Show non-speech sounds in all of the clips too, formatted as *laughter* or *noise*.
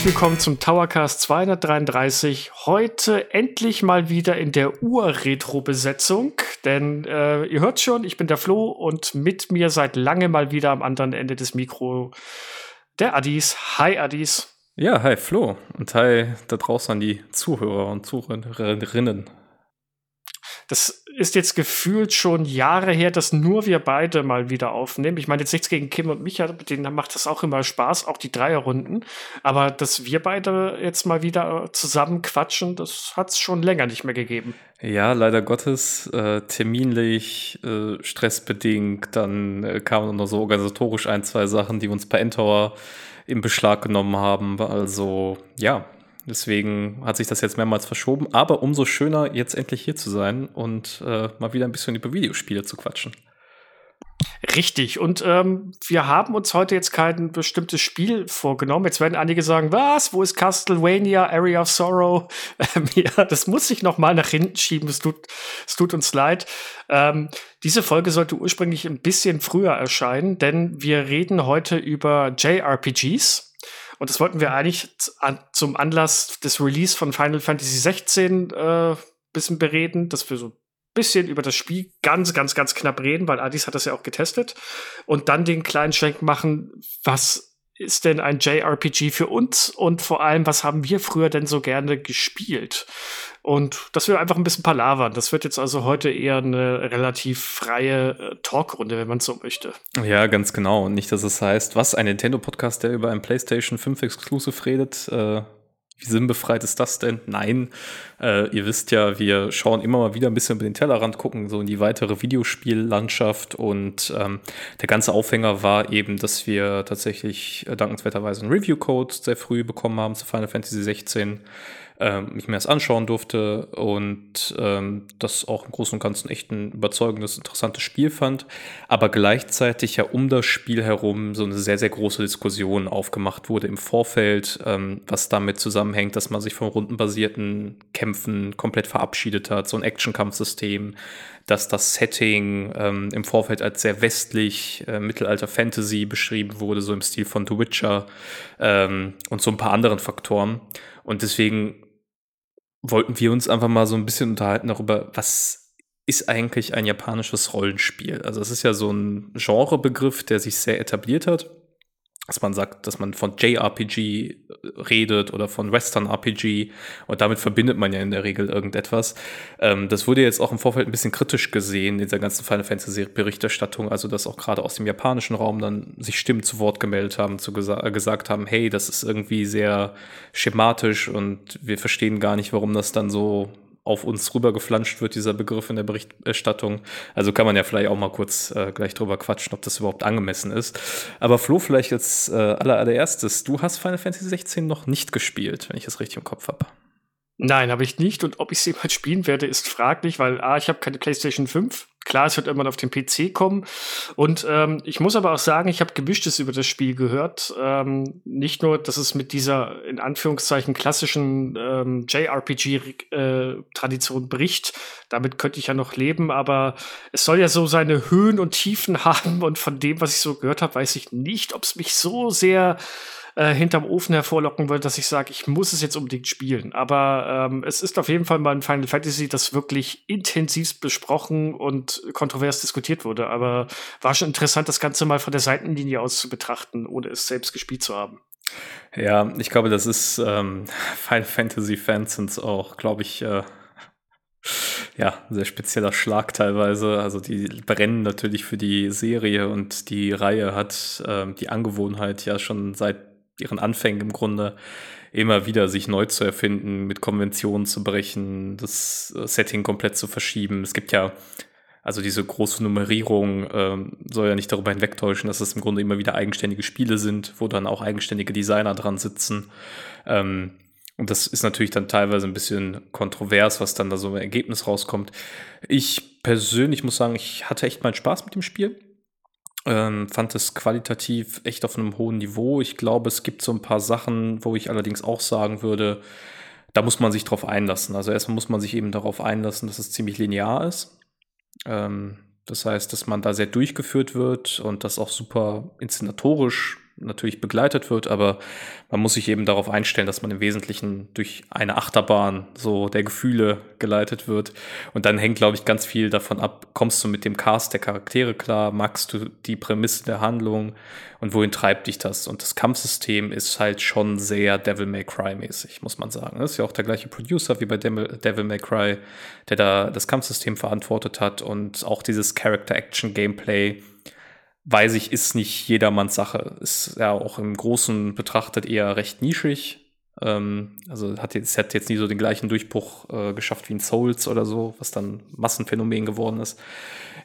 Herzlich willkommen zum Towercast 233. Heute endlich mal wieder in der Ur-Retro-Besetzung. Denn äh, ihr hört schon, ich bin der Flo und mit mir seit lange mal wieder am anderen Ende des Mikro der Addis. Hi Addis. Ja, hi Flo und hi da draußen an die Zuhörer und Zuhörerinnen. Das ist jetzt gefühlt schon Jahre her, dass nur wir beide mal wieder aufnehmen. Ich meine jetzt nichts gegen Kim und Micha, denen macht das auch immer Spaß, auch die Dreierrunden. Aber dass wir beide jetzt mal wieder zusammen quatschen, das hat es schon länger nicht mehr gegeben. Ja, leider Gottes, äh, terminlich, äh, stressbedingt, dann äh, kamen noch so organisatorisch ein, zwei Sachen, die uns bei Endtower in Beschlag genommen haben. Also ja, Deswegen hat sich das jetzt mehrmals verschoben. Aber umso schöner, jetzt endlich hier zu sein und äh, mal wieder ein bisschen über Videospiele zu quatschen. Richtig. Und ähm, wir haben uns heute jetzt kein bestimmtes Spiel vorgenommen. Jetzt werden einige sagen, was? Wo ist Castlevania, Area of Sorrow? *laughs* Ähm, ja, das muss ich noch mal nach hinten schieben. Es tut, es tut uns leid. Ähm, diese Folge sollte ursprünglich ein bisschen früher erscheinen, denn wir reden heute über JRPGs. Und das wollten wir eigentlich zum Anlass des Release von Final Fantasy 16 äh, bisschen bereden, dass wir so ein bisschen über das Spiel ganz, ganz, ganz knapp reden, weil Adis hat das ja auch getestet. Und dann den kleinen Schwenk machen, was ist denn ein JRPG für uns und vor allem, was haben wir früher denn so gerne gespielt? Und das wird einfach ein bisschen palavern. Das wird jetzt also heute eher eine relativ freie äh, Talkrunde, wenn man so möchte. Ja, ganz genau. Und nicht, dass es heißt, was, ein Nintendo-Podcast, der über ein PlayStation 5 Exclusive redet, äh, wie sinnbefreit ist das denn? Nein, äh, ihr wisst ja, wir schauen immer mal wieder ein bisschen über den Tellerrand, gucken so in die weitere Videospiellandschaft und ähm, der ganze Aufhänger war eben, dass wir tatsächlich äh, dankenswerterweise einen Review-Code sehr früh bekommen haben zu Final Fantasy 16 ähm, ich mir das anschauen durfte und ähm, das auch im Großen und Ganzen echt ein überzeugendes, interessantes Spiel fand, aber gleichzeitig ja um das Spiel herum so eine sehr, sehr große Diskussion aufgemacht wurde im Vorfeld, ähm, was damit zusammenhängt, dass man sich von rundenbasierten Kämpfen komplett verabschiedet hat, so ein Action-Kampfsystem, dass das Setting ähm, im Vorfeld als sehr westlich, äh, Mittelalter-Fantasy beschrieben wurde, so im Stil von The Witcher ähm, und so ein paar anderen Faktoren. Und deswegen wollten wir uns einfach mal so ein bisschen unterhalten darüber, was ist eigentlich ein japanisches Rollenspiel? Also es ist ja so ein Genrebegriff, der sich sehr etabliert hat dass man sagt, dass man von JRPG redet oder von Western RPG und damit verbindet man ja in der Regel irgendetwas. Ähm, das wurde jetzt auch im Vorfeld ein bisschen kritisch gesehen in dieser ganzen Final Fantasy Berichterstattung, also dass auch gerade aus dem japanischen Raum dann sich Stimmen zu Wort gemeldet haben, zu gesa gesagt haben, hey, das ist irgendwie sehr schematisch und wir verstehen gar nicht, warum das dann so auf uns rübergeflanscht wird, dieser Begriff in der Berichterstattung. Also kann man ja vielleicht auch mal kurz äh, gleich drüber quatschen, ob das überhaupt angemessen ist. Aber Flo, vielleicht als äh, allererstes, du hast Final Fantasy 16 noch nicht gespielt, wenn ich es richtig im Kopf habe. Nein, habe ich nicht. Und ob ich sie *laughs* mal spielen werde, ist fraglich, weil A, ich habe keine PlayStation 5. Klar, es wird irgendwann auf den PC kommen. Und ähm, ich muss aber auch sagen, ich habe Gemischtes über das Spiel gehört. Ähm, nicht nur, dass es mit dieser in Anführungszeichen klassischen ähm, JRPG-Tradition äh, bricht. Damit könnte ich ja noch leben, aber es soll ja so seine Höhen und Tiefen *laughs* haben. Und von dem, was ich so gehört habe, weiß ich nicht, ob es mich so sehr äh, hinterm Ofen hervorlocken würde, dass ich sage, ich muss es jetzt unbedingt spielen. Aber ähm, es ist auf jeden Fall mal ein Final Fantasy, das wirklich intensiv besprochen und kontrovers diskutiert wurde. Aber war schon interessant, das Ganze mal von der Seitenlinie aus zu betrachten, ohne es selbst gespielt zu haben. Ja, ich glaube, das ist ähm, *laughs* Final Fantasy Fans sind auch, glaube ich, äh, ja, sehr spezieller Schlag teilweise. Also die brennen natürlich für die Serie und die Reihe hat ähm, die Angewohnheit ja schon seit ihren Anfängen im Grunde immer wieder sich neu zu erfinden, mit Konventionen zu brechen, das äh, Setting komplett zu verschieben. Es gibt ja, also diese große Nummerierung ähm, soll ja nicht darüber hinwegtäuschen, dass es im Grunde immer wieder eigenständige Spiele sind, wo dann auch eigenständige Designer dran sitzen. Ähm, und das ist natürlich dann teilweise ein bisschen kontrovers, was dann da so im Ergebnis rauskommt. Ich persönlich muss sagen, ich hatte echt meinen Spaß mit dem Spiel. Ähm, fand es qualitativ echt auf einem hohen Niveau. Ich glaube, es gibt so ein paar Sachen, wo ich allerdings auch sagen würde, da muss man sich drauf einlassen. Also erstmal muss man sich eben darauf einlassen, dass es ziemlich linear ist. Ähm, das heißt, dass man da sehr durchgeführt wird und das auch super inszenatorisch natürlich begleitet wird, aber man muss sich eben darauf einstellen, dass man im Wesentlichen durch eine Achterbahn so der Gefühle geleitet wird. Und dann hängt, glaube ich, ganz viel davon ab, kommst du mit dem Cast der Charaktere klar, magst du die Prämisse der Handlung und wohin treibt dich das? Und das Kampfsystem ist halt schon sehr Devil May Cry mäßig, muss man sagen. Das ist ja auch der gleiche Producer wie bei Devil May Cry, der da das Kampfsystem verantwortet hat und auch dieses Character-Action-Gameplay weiß ich, ist nicht jedermanns Sache. Ist ja auch im Großen betrachtet eher recht nischig. Ähm, also hat jetzt, hat jetzt nie so den gleichen Durchbruch äh, geschafft wie in Souls oder so, was dann Massenphänomen geworden ist.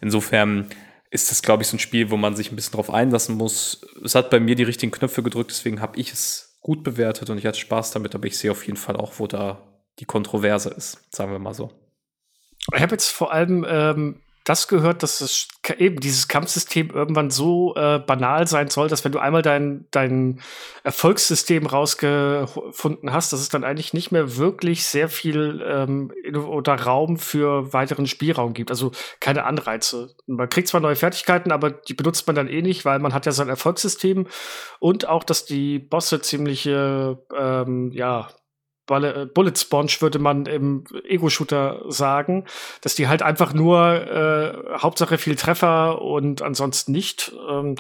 Insofern ist das, glaube ich, so ein Spiel, wo man sich ein bisschen drauf einlassen muss. Es hat bei mir die richtigen Knöpfe gedrückt, deswegen habe ich es gut bewertet und ich hatte Spaß damit, aber ich sehe auf jeden Fall auch, wo da die Kontroverse ist, sagen wir mal so. Ich habe jetzt vor allem ähm, das gehört, dass es eben dieses Kampfsystem irgendwann so äh, banal sein soll, dass wenn du einmal dein, dein Erfolgssystem rausgefunden hast, dass es dann eigentlich nicht mehr wirklich sehr viel ähm, oder Raum für weiteren Spielraum gibt. Also keine Anreize. Man kriegt zwar neue Fertigkeiten, aber die benutzt man dann eh nicht, weil man hat ja sein Erfolgssystem und auch, dass die Bosse ziemliche ähm, ja Bullet Sponge würde man im Ego-Shooter sagen, dass die halt einfach nur äh, Hauptsache viel Treffer und ansonsten nicht. Ähm,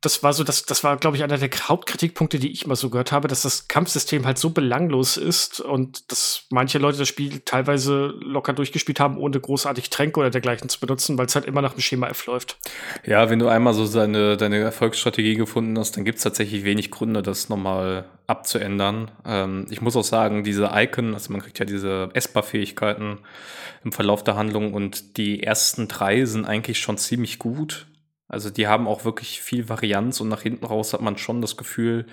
das war so, das, das war, glaube ich, einer der Hauptkritikpunkte, die ich mal so gehört habe, dass das Kampfsystem halt so belanglos ist und dass manche Leute das Spiel teilweise locker durchgespielt haben, ohne großartig Tränke oder dergleichen zu benutzen, weil es halt immer nach dem Schema F läuft. Ja, wenn du einmal so seine, deine Erfolgsstrategie gefunden hast, dann gibt es tatsächlich wenig Gründe, das nochmal abzuändern. Ähm, ich muss auch sagen, diese Icon, also man kriegt ja diese Essbar-Fähigkeiten im Verlauf der Handlung und die ersten drei sind eigentlich schon ziemlich gut. Also die haben auch wirklich viel Varianz und nach hinten raus hat man schon das Gefühl,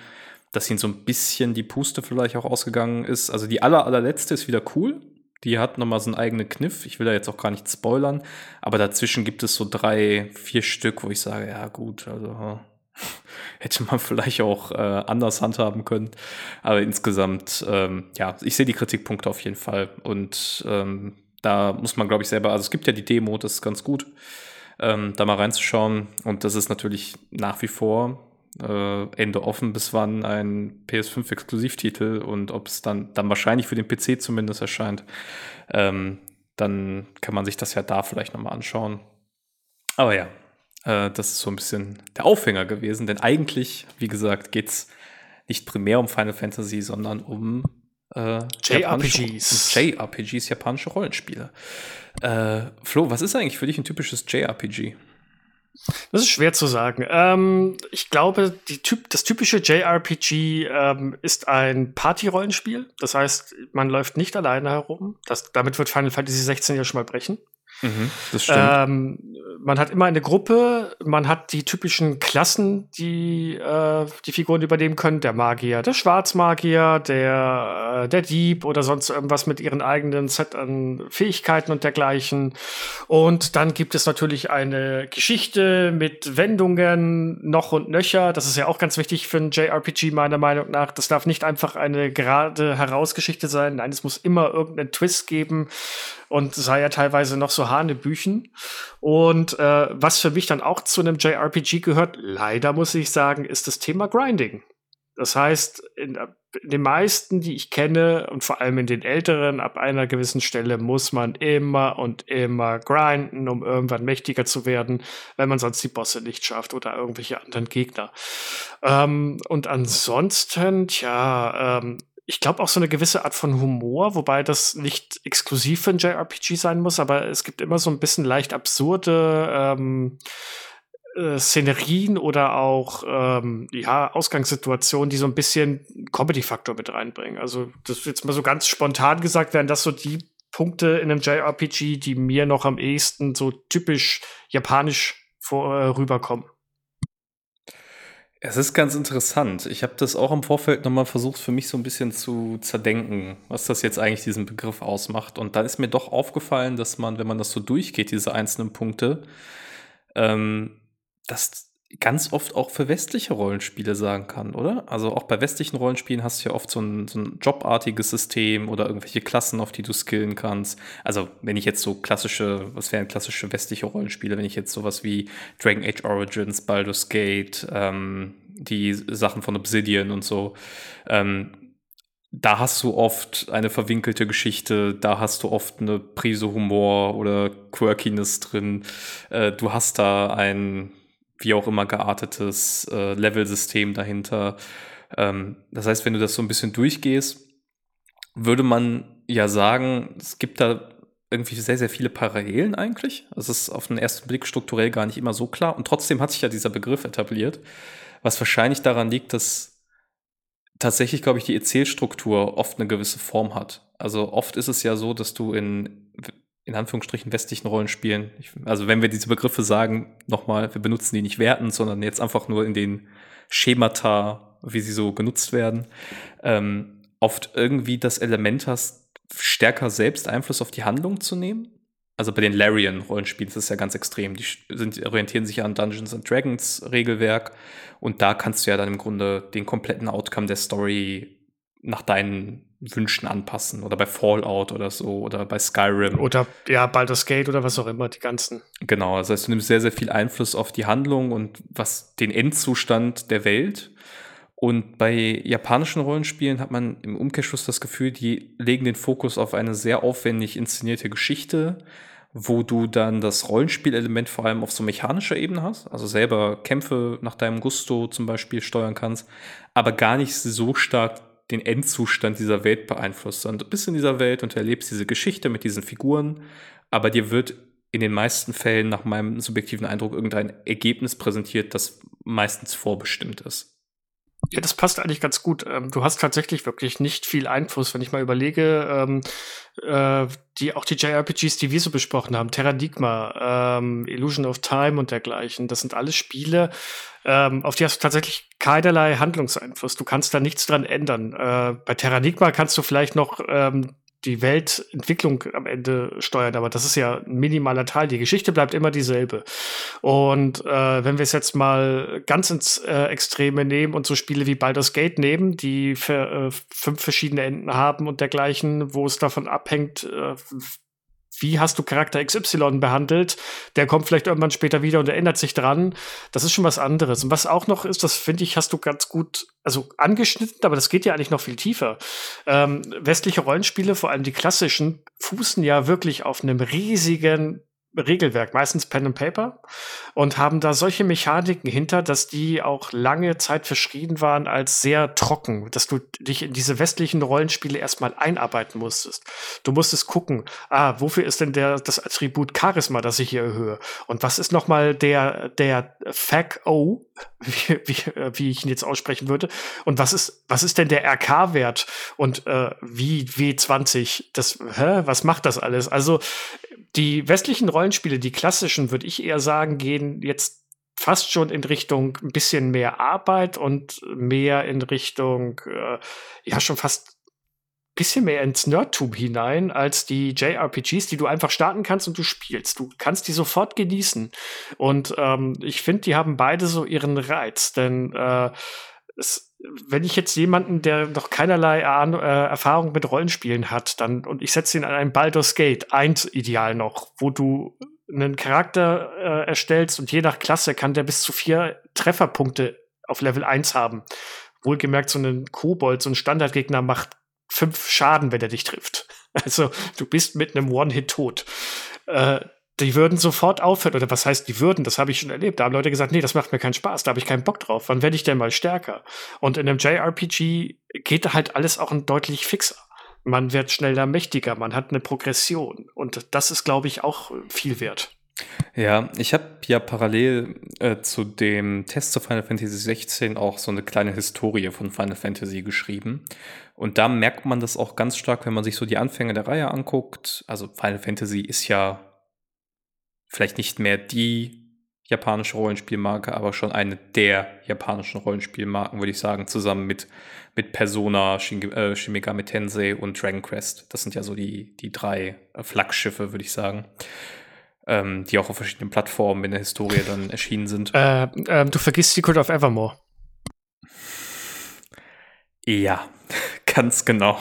dass ihnen so ein bisschen die Puste vielleicht auch ausgegangen ist. Also die aller, allerletzte ist wieder cool. Die hat nochmal so einen eigenen Kniff. Ich will da jetzt auch gar nicht spoilern. Aber dazwischen gibt es so drei, vier Stück, wo ich sage, ja gut, also *laughs* hätte man vielleicht auch äh, anders handhaben können. Aber insgesamt, ähm, ja, ich sehe die Kritikpunkte auf jeden Fall. Und ähm, da muss man, glaube ich, selber, also es gibt ja die Demo, das ist ganz gut ähm, da mal reinzuschauen. Und das ist natürlich nach wie vor äh, Ende offen, bis wann ein PS5-Exklusivtitel und ob es dann, dann wahrscheinlich für den PC zumindest erscheint. Ähm, dann kann man sich das ja da vielleicht nochmal anschauen. Aber ja, äh, das ist so ein bisschen der Aufhänger gewesen, denn eigentlich, wie gesagt, geht es nicht primär um Final Fantasy, sondern um äh, JRPGs. JRPGs, japanische Rollenspiele. Äh, Flo, was ist eigentlich für dich ein typisches JRPG? Das ist schwer zu sagen. Ähm, ich glaube, typ, das typische JRPG ähm, ist ein Party-Rollenspiel. Das heißt, man läuft nicht alleine herum. Das, damit wird Final Fantasy 16 ja schon mal brechen. Mhm, das stimmt. Ähm, man hat immer eine Gruppe, man hat die typischen Klassen, die äh, die Figuren übernehmen können. Der Magier, der Schwarzmagier, der, äh, der Dieb oder sonst irgendwas mit ihren eigenen Set an Fähigkeiten und dergleichen. Und dann gibt es natürlich eine Geschichte mit Wendungen noch und nöcher. Das ist ja auch ganz wichtig für ein JRPG meiner Meinung nach. Das darf nicht einfach eine gerade Herausgeschichte sein. Nein, es muss immer irgendeinen Twist geben und sei ja teilweise noch so Hanebüchen. Und äh, was für mich dann auch zu einem JRPG gehört, leider muss ich sagen, ist das Thema Grinding. Das heißt, in, in, den meisten, die ich kenne, und vor allem in den älteren, ab einer gewissen Stelle muss man immer und immer grinden, um irgendwann mächtiger zu werden, wenn man sonst die Bosse nicht schafft oder irgendwelche anderen Gegner. Ähm, und ansonsten, tja, ähm, ich glaube auch so eine gewisse Art von Humor, wobei das nicht exklusiv für ein JRPG sein muss, aber es gibt immer so ein bisschen leicht absurde ähm, äh, Szenerien oder auch ähm, ja, Ausgangssituationen, die so ein bisschen Comedy-Faktor mit reinbringen. Also, das jetzt mal so ganz spontan gesagt, wären das so die Punkte in einem JRPG, die mir noch am ehesten so typisch japanisch vor, äh, rüberkommen. Es ist ganz interessant. Ich habe das auch im Vorfeld nochmal versucht, für mich so ein bisschen zu zerdenken, was das jetzt eigentlich diesen Begriff ausmacht. Und da ist mir doch aufgefallen, dass man, wenn man das so durchgeht, diese einzelnen Punkte, ähm, dass ganz oft auch für westliche Rollenspiele sagen kann, oder? Also auch bei westlichen Rollenspielen hast du ja oft so ein, so ein jobartiges System oder irgendwelche Klassen, auf die du skillen kannst. Also wenn ich jetzt so klassische, was wären klassische westliche Rollenspiele, wenn ich jetzt sowas wie Dragon Age Origins, Baldur's Gate, ähm, die Sachen von Obsidian und so, ähm, da hast du oft eine verwinkelte Geschichte, da hast du oft eine Prise Humor oder Quirkiness drin. Äh, du hast da ein wie auch immer geartetes äh, Level-System dahinter. Ähm, das heißt, wenn du das so ein bisschen durchgehst, würde man ja sagen, es gibt da irgendwie sehr, sehr viele Parallelen eigentlich. Es ist auf den ersten Blick strukturell gar nicht immer so klar. Und trotzdem hat sich ja dieser Begriff etabliert, was wahrscheinlich daran liegt, dass tatsächlich, glaube ich, die Erzählstruktur oft eine gewisse Form hat. Also oft ist es ja so, dass du in in Anführungsstrichen westlichen Rollenspielen. Ich, also wenn wir diese Begriffe sagen, nochmal, wir benutzen die nicht wertend, sondern jetzt einfach nur in den Schemata, wie sie so genutzt werden, ähm, oft irgendwie das Element hast, stärker selbst Einfluss auf die Handlung zu nehmen. Also bei den Larian-Rollenspielen ist das ja ganz extrem. Die sind, orientieren sich an Dungeons and Dragons Regelwerk und da kannst du ja dann im Grunde den kompletten Outcome der Story nach deinen Wünschen anpassen oder bei Fallout oder so oder bei Skyrim. Oder ja, Baldur's Gate oder was auch immer, die ganzen. Genau, das heißt, du nimmst sehr, sehr viel Einfluss auf die Handlung und was den Endzustand der Welt. Und bei japanischen Rollenspielen hat man im Umkehrschluss das Gefühl, die legen den Fokus auf eine sehr aufwendig inszenierte Geschichte, wo du dann das Rollenspielelement vor allem auf so mechanischer Ebene hast, also selber Kämpfe nach deinem Gusto zum Beispiel steuern kannst, aber gar nicht so stark den Endzustand dieser Welt beeinflusst, sondern du bist in dieser Welt und erlebst diese Geschichte mit diesen Figuren, aber dir wird in den meisten Fällen nach meinem subjektiven Eindruck irgendein Ergebnis präsentiert, das meistens vorbestimmt ist. Ja, das passt eigentlich ganz gut. Ähm, du hast tatsächlich wirklich nicht viel Einfluss, wenn ich mal überlege, ähm, äh, die auch die JRPGs, die wir so besprochen haben, Terranigma, ähm, Illusion of Time und dergleichen, das sind alles Spiele, ähm, auf die hast du tatsächlich keinerlei Handlungseinfluss. Du kannst da nichts dran ändern. Äh, bei Terranigma kannst du vielleicht noch ähm, die Weltentwicklung am Ende steuern, aber das ist ja ein minimaler Teil. Die Geschichte bleibt immer dieselbe. Und äh, wenn wir es jetzt mal ganz ins äh, Extreme nehmen und so Spiele wie Baldur's Gate nehmen, die für, äh, fünf verschiedene Enden haben und dergleichen, wo es davon abhängt, äh, wie hast du Charakter XY behandelt? Der kommt vielleicht irgendwann später wieder und erinnert sich dran. Das ist schon was anderes. Und was auch noch ist, das finde ich, hast du ganz gut, also angeschnitten, aber das geht ja eigentlich noch viel tiefer. Ähm, westliche Rollenspiele, vor allem die klassischen, fußen ja wirklich auf einem riesigen Regelwerk, meistens Pen and Paper, und haben da solche Mechaniken hinter, dass die auch lange Zeit verschrieben waren als sehr trocken, dass du dich in diese westlichen Rollenspiele erstmal einarbeiten musstest. Du musstest gucken, ah, wofür ist denn der, das Attribut Charisma, das ich hier erhöhe? Und was ist nochmal der, der FAC-O, *laughs* wie, wie, wie ich ihn jetzt aussprechen würde? Und was ist, was ist denn der RK-Wert? Und äh, wie W20? Das, hä? Was macht das alles? Also die westlichen Rollenspiele, die klassischen, würde ich eher sagen, gehen jetzt fast schon in Richtung ein bisschen mehr Arbeit und mehr in Richtung, äh, ja, schon fast ein bisschen mehr ins Nerdtum hinein als die JRPGs, die du einfach starten kannst und du spielst. Du kannst die sofort genießen. Und ähm, ich finde, die haben beide so ihren Reiz, denn äh, es, wenn ich jetzt jemanden, der noch keinerlei Ahn äh, Erfahrung mit Rollenspielen hat, dann und ich setze ihn an ein Baldur's Gate 1 Ideal noch, wo du einen Charakter äh, erstellst und je nach Klasse kann der bis zu vier Trefferpunkte auf Level 1 haben. Wohlgemerkt, so ein Kobold, so ein Standardgegner macht fünf Schaden, wenn er dich trifft. *laughs* Also du bist mit einem One-Hit tot. Äh, die würden sofort aufhören. Oder was heißt, die würden? Das habe ich schon erlebt. Da haben Leute gesagt, nee, das macht mir keinen Spaß, da habe ich keinen Bock drauf. Wann werde ich denn mal stärker? Und in einem JRPG geht halt alles auch ein deutlich fixer. Man wird schneller mächtiger, man hat eine Progression. Und das ist, glaube ich, auch viel wert. Ja, ich habe ja parallel äh, zu dem Test zu Final Fantasy 16 auch so eine kleine Historie von Final Fantasy geschrieben. Und da merkt man das auch ganz stark, wenn man sich so die Anfänge der Reihe anguckt. Also Final Fantasy ist ja vielleicht nicht mehr die japanische Rollenspielmarke, aber schon eine der japanischen Rollenspielmarken, würde ich sagen, zusammen mit, mit Persona, Shin, äh, Shin Megami Tensei und Dragon Quest. Das sind ja so die, die drei Flaggschiffe, würde ich sagen. ähm, die auch auf verschiedenen Plattformen in der Historie dann erschienen sind. Äh, äh, du vergisst Secret of Evermore. Ja, *laughs* ganz genau.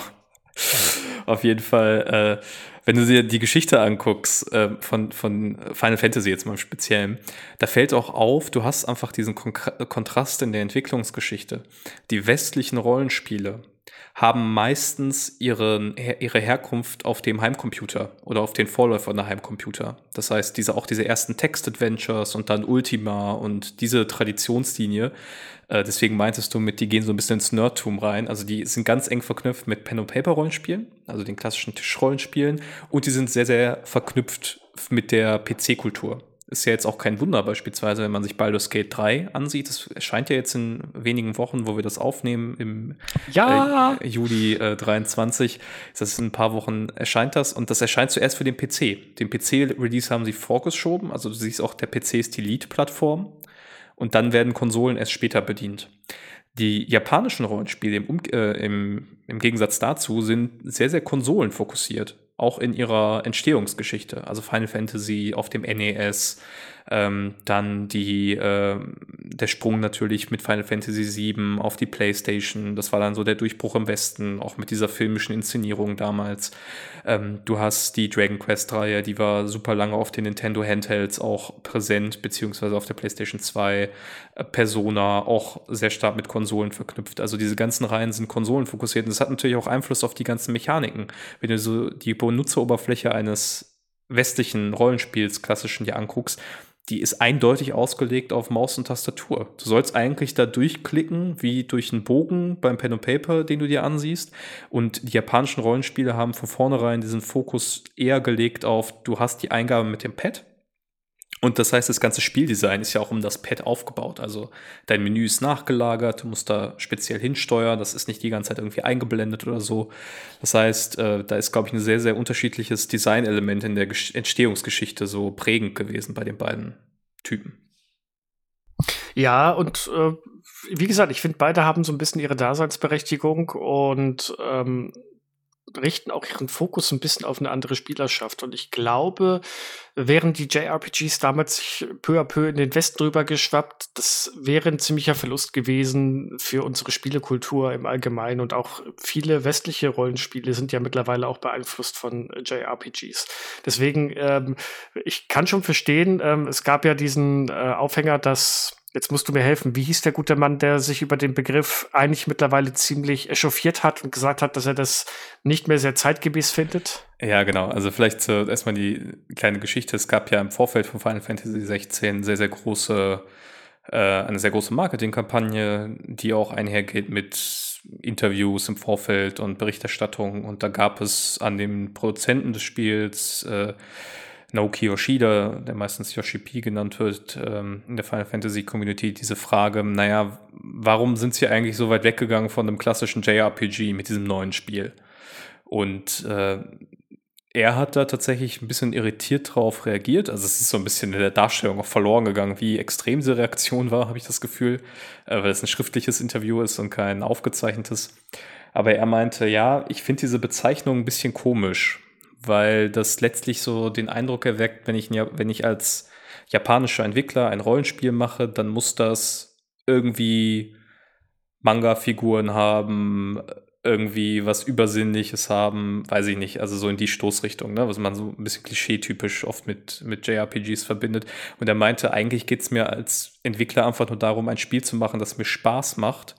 Auf jeden Fall, äh, wenn du dir die Geschichte anguckst äh, von, von Final Fantasy jetzt mal im Speziellen, da fällt auch auf, du hast einfach diesen Kon Kontrast in der Entwicklungsgeschichte. Die westlichen Rollenspiele haben meistens ihren, ihre Herkunft auf dem Heimcomputer oder auf den Vorläufer der Heimcomputer. Das heißt, diese, auch diese ersten Text-Adventures und dann Ultima und diese Traditionslinie. Äh, deswegen meintest du mit, die gehen so ein bisschen ins Nerdtum rein. Also die sind ganz eng verknüpft mit Pen-and-Paper-Rollenspielen, also den klassischen Tischrollenspielen. Und die sind sehr, sehr verknüpft mit der PC-Kultur ist ja jetzt auch kein Wunder, beispielsweise, wenn man sich Baldur's Gate 3 ansieht. Das erscheint ja jetzt in wenigen Wochen, wo wir das aufnehmen, im ja. äh, Juli äh, 23. Das ist in ein paar Wochen erscheint das und das erscheint zuerst für den PC. Den PC-Release haben sie vorgeschoben, also du siehst auch, der PC ist die Lead-Plattform und dann werden Konsolen erst später bedient. Die japanischen Rollenspiele im, äh, im, im Gegensatz dazu sind sehr, sehr konsolenfokussiert auch in ihrer Entstehungsgeschichte. Also Final Fantasy auf dem NES, ähm, dann die, äh, der Sprung natürlich mit Final Fantasy VII auf die PlayStation. Das war dann so der Durchbruch im Westen, auch mit dieser filmischen Inszenierung damals. Ähm, du hast die Dragon Quest-Reihe, die war super lange auf den Nintendo Handhelds auch präsent, beziehungsweise auf der PlayStation 2. Äh, Persona auch sehr stark mit Konsolen verknüpft. Also diese ganzen Reihen sind konsolenfokussiert und das hat natürlich auch Einfluss auf die ganzen Mechaniken. Wenn du so die Benutzeroberfläche eines westlichen Rollenspiels klassischen dir anguckst, die ist eindeutig ausgelegt auf Maus und Tastatur. Du sollst eigentlich da durchklicken, wie durch einen Bogen beim Pen and Paper, den du dir ansiehst. Und die japanischen Rollenspiele haben von vornherein diesen Fokus eher gelegt auf, du hast die Eingabe mit dem Pad und das heißt, das ganze Spieldesign ist ja auch um das Pad aufgebaut. Also dein Menü ist nachgelagert, du musst da speziell hinsteuern, das ist nicht die ganze Zeit irgendwie eingeblendet oder so. Das heißt, äh, da ist, glaube ich, ein sehr, sehr unterschiedliches Designelement in der Entstehungsgeschichte so prägend gewesen bei den beiden Typen. Ja, und äh, wie gesagt, ich finde, beide haben so ein bisschen ihre Daseinsberechtigung und ähm, richten auch ihren Fokus ein bisschen auf eine andere Spielerschaft. Und ich glaube, während die JRPGs damals sich peu à peu in den Westen rüber geschwappt, das wäre ein ziemlicher Verlust gewesen für unsere Spielekultur im Allgemeinen. Und auch viele westliche Rollenspiele sind ja mittlerweile auch beeinflusst von JRPGs. Deswegen, ähm, ich kann schon verstehen, ähm, es gab ja diesen äh, Aufhänger, dass Jetzt musst du mir helfen. Wie hieß der gute Mann, der sich über den Begriff eigentlich mittlerweile ziemlich echauffiert hat und gesagt hat, dass er das nicht mehr sehr zeitgemäß findet? Ja, genau. Also vielleicht zu, erstmal die kleine Geschichte. Es gab ja im Vorfeld von Final Fantasy 16 sehr, sehr große, äh, eine sehr große Marketingkampagne, die auch einhergeht mit Interviews im Vorfeld und Berichterstattung. Und da gab es an den Produzenten des Spiels äh, Naoki Yoshida, der meistens Yoshi P genannt wird, ähm, in der Final Fantasy Community, diese Frage, naja, warum sind sie eigentlich so weit weggegangen von einem klassischen JRPG mit diesem neuen Spiel? Und äh, er hat da tatsächlich ein bisschen irritiert drauf reagiert. Also es ist so ein bisschen in der Darstellung auch verloren gegangen, wie extrem diese Reaktion war, habe ich das Gefühl, äh, weil es ein schriftliches Interview ist und kein aufgezeichnetes. Aber er meinte, ja, ich finde diese Bezeichnung ein bisschen komisch weil das letztlich so den Eindruck erweckt, wenn ich, wenn ich als japanischer Entwickler ein Rollenspiel mache, dann muss das irgendwie Manga-Figuren haben, irgendwie was Übersinnliches haben, weiß ich nicht, also so in die Stoßrichtung, ne, was man so ein bisschen klischeetypisch oft mit, mit JRPGs verbindet. Und er meinte, eigentlich geht es mir als Entwickler einfach nur darum, ein Spiel zu machen, das mir Spaß macht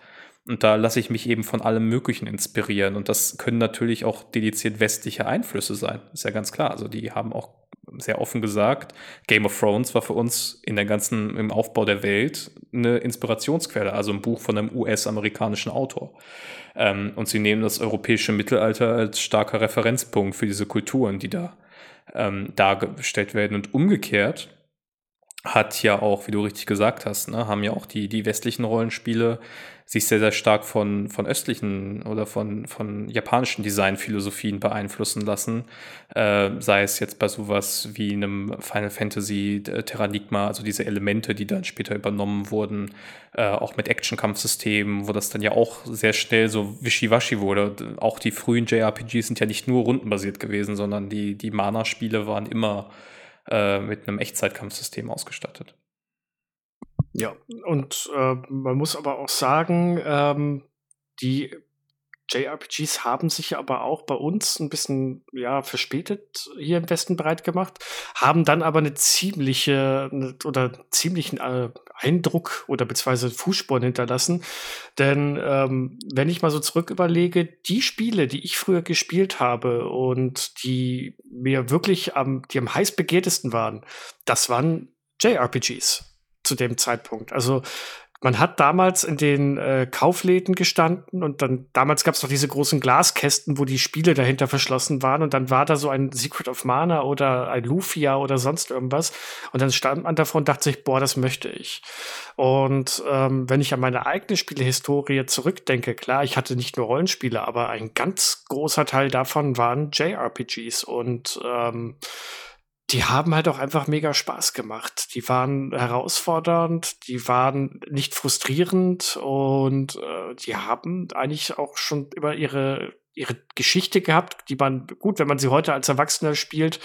und da lasse ich mich eben von allem Möglichen inspirieren. Und das können natürlich auch dediziert westliche Einflüsse sein. Ist ja ganz klar. Also die haben auch sehr offen gesagt, Game of Thrones war für uns in der ganzen, im Aufbau der Welt eine Inspirationsquelle, also ein Buch von einem US-amerikanischen Autor. Ähm, und sie nehmen das europäische Mittelalter als starker Referenzpunkt für diese Kulturen, die da ähm, dargestellt werden. Und umgekehrt hat ja auch, wie du richtig gesagt hast, ne, haben ja auch die, die westlichen Rollenspiele sich sehr, sehr stark von, von östlichen oder von, von japanischen Designphilosophien beeinflussen lassen. Äh, sei es jetzt bei sowas wie einem Final Fantasy äh, Terranigma, also diese Elemente, die dann später übernommen wurden, äh, auch mit Action-Kampfsystemen, wo das dann ja auch sehr schnell so wischiwaschi wurde. Auch die frühen JRPGs sind ja nicht nur rundenbasiert gewesen, sondern die, die Mana-Spiele waren immer äh, mit einem Echtzeitkampfsystem ausgestattet. Ja, und äh, man muss aber auch sagen, ähm, die JRPGs haben sich aber auch bei uns ein bisschen ja verspätet hier im Westen breit gemacht, haben dann aber eine ziemliche ne, oder ziemlichen äh, Eindruck oder beziehungsweise Fußspuren hinterlassen. Denn ähm, wenn ich mal so zurück überlege, die Spiele, die ich früher gespielt habe und die mir wirklich am, die am heiß begehrtesten waren, das waren JRPGs zu dem Zeitpunkt. Also man hat damals in den äh, Kaufläden gestanden und dann damals gab es noch diese großen Glaskästen, wo die Spiele dahinter verschlossen waren und dann war da so ein Secret of Mana oder ein Lufia oder sonst irgendwas und dann stand man davor und dachte sich, boah, das möchte ich. Und ähm, wenn ich an meine eigene Spielehistorie zurückdenke, klar, ich hatte nicht nur Rollenspiele, aber ein ganz großer Teil davon waren JRPGs und ähm, die haben halt auch einfach mega Spaß gemacht. Die waren herausfordernd, die waren nicht frustrierend und äh, die haben eigentlich auch schon immer ihre ihre Geschichte gehabt, die man gut, wenn man sie heute als Erwachsener spielt,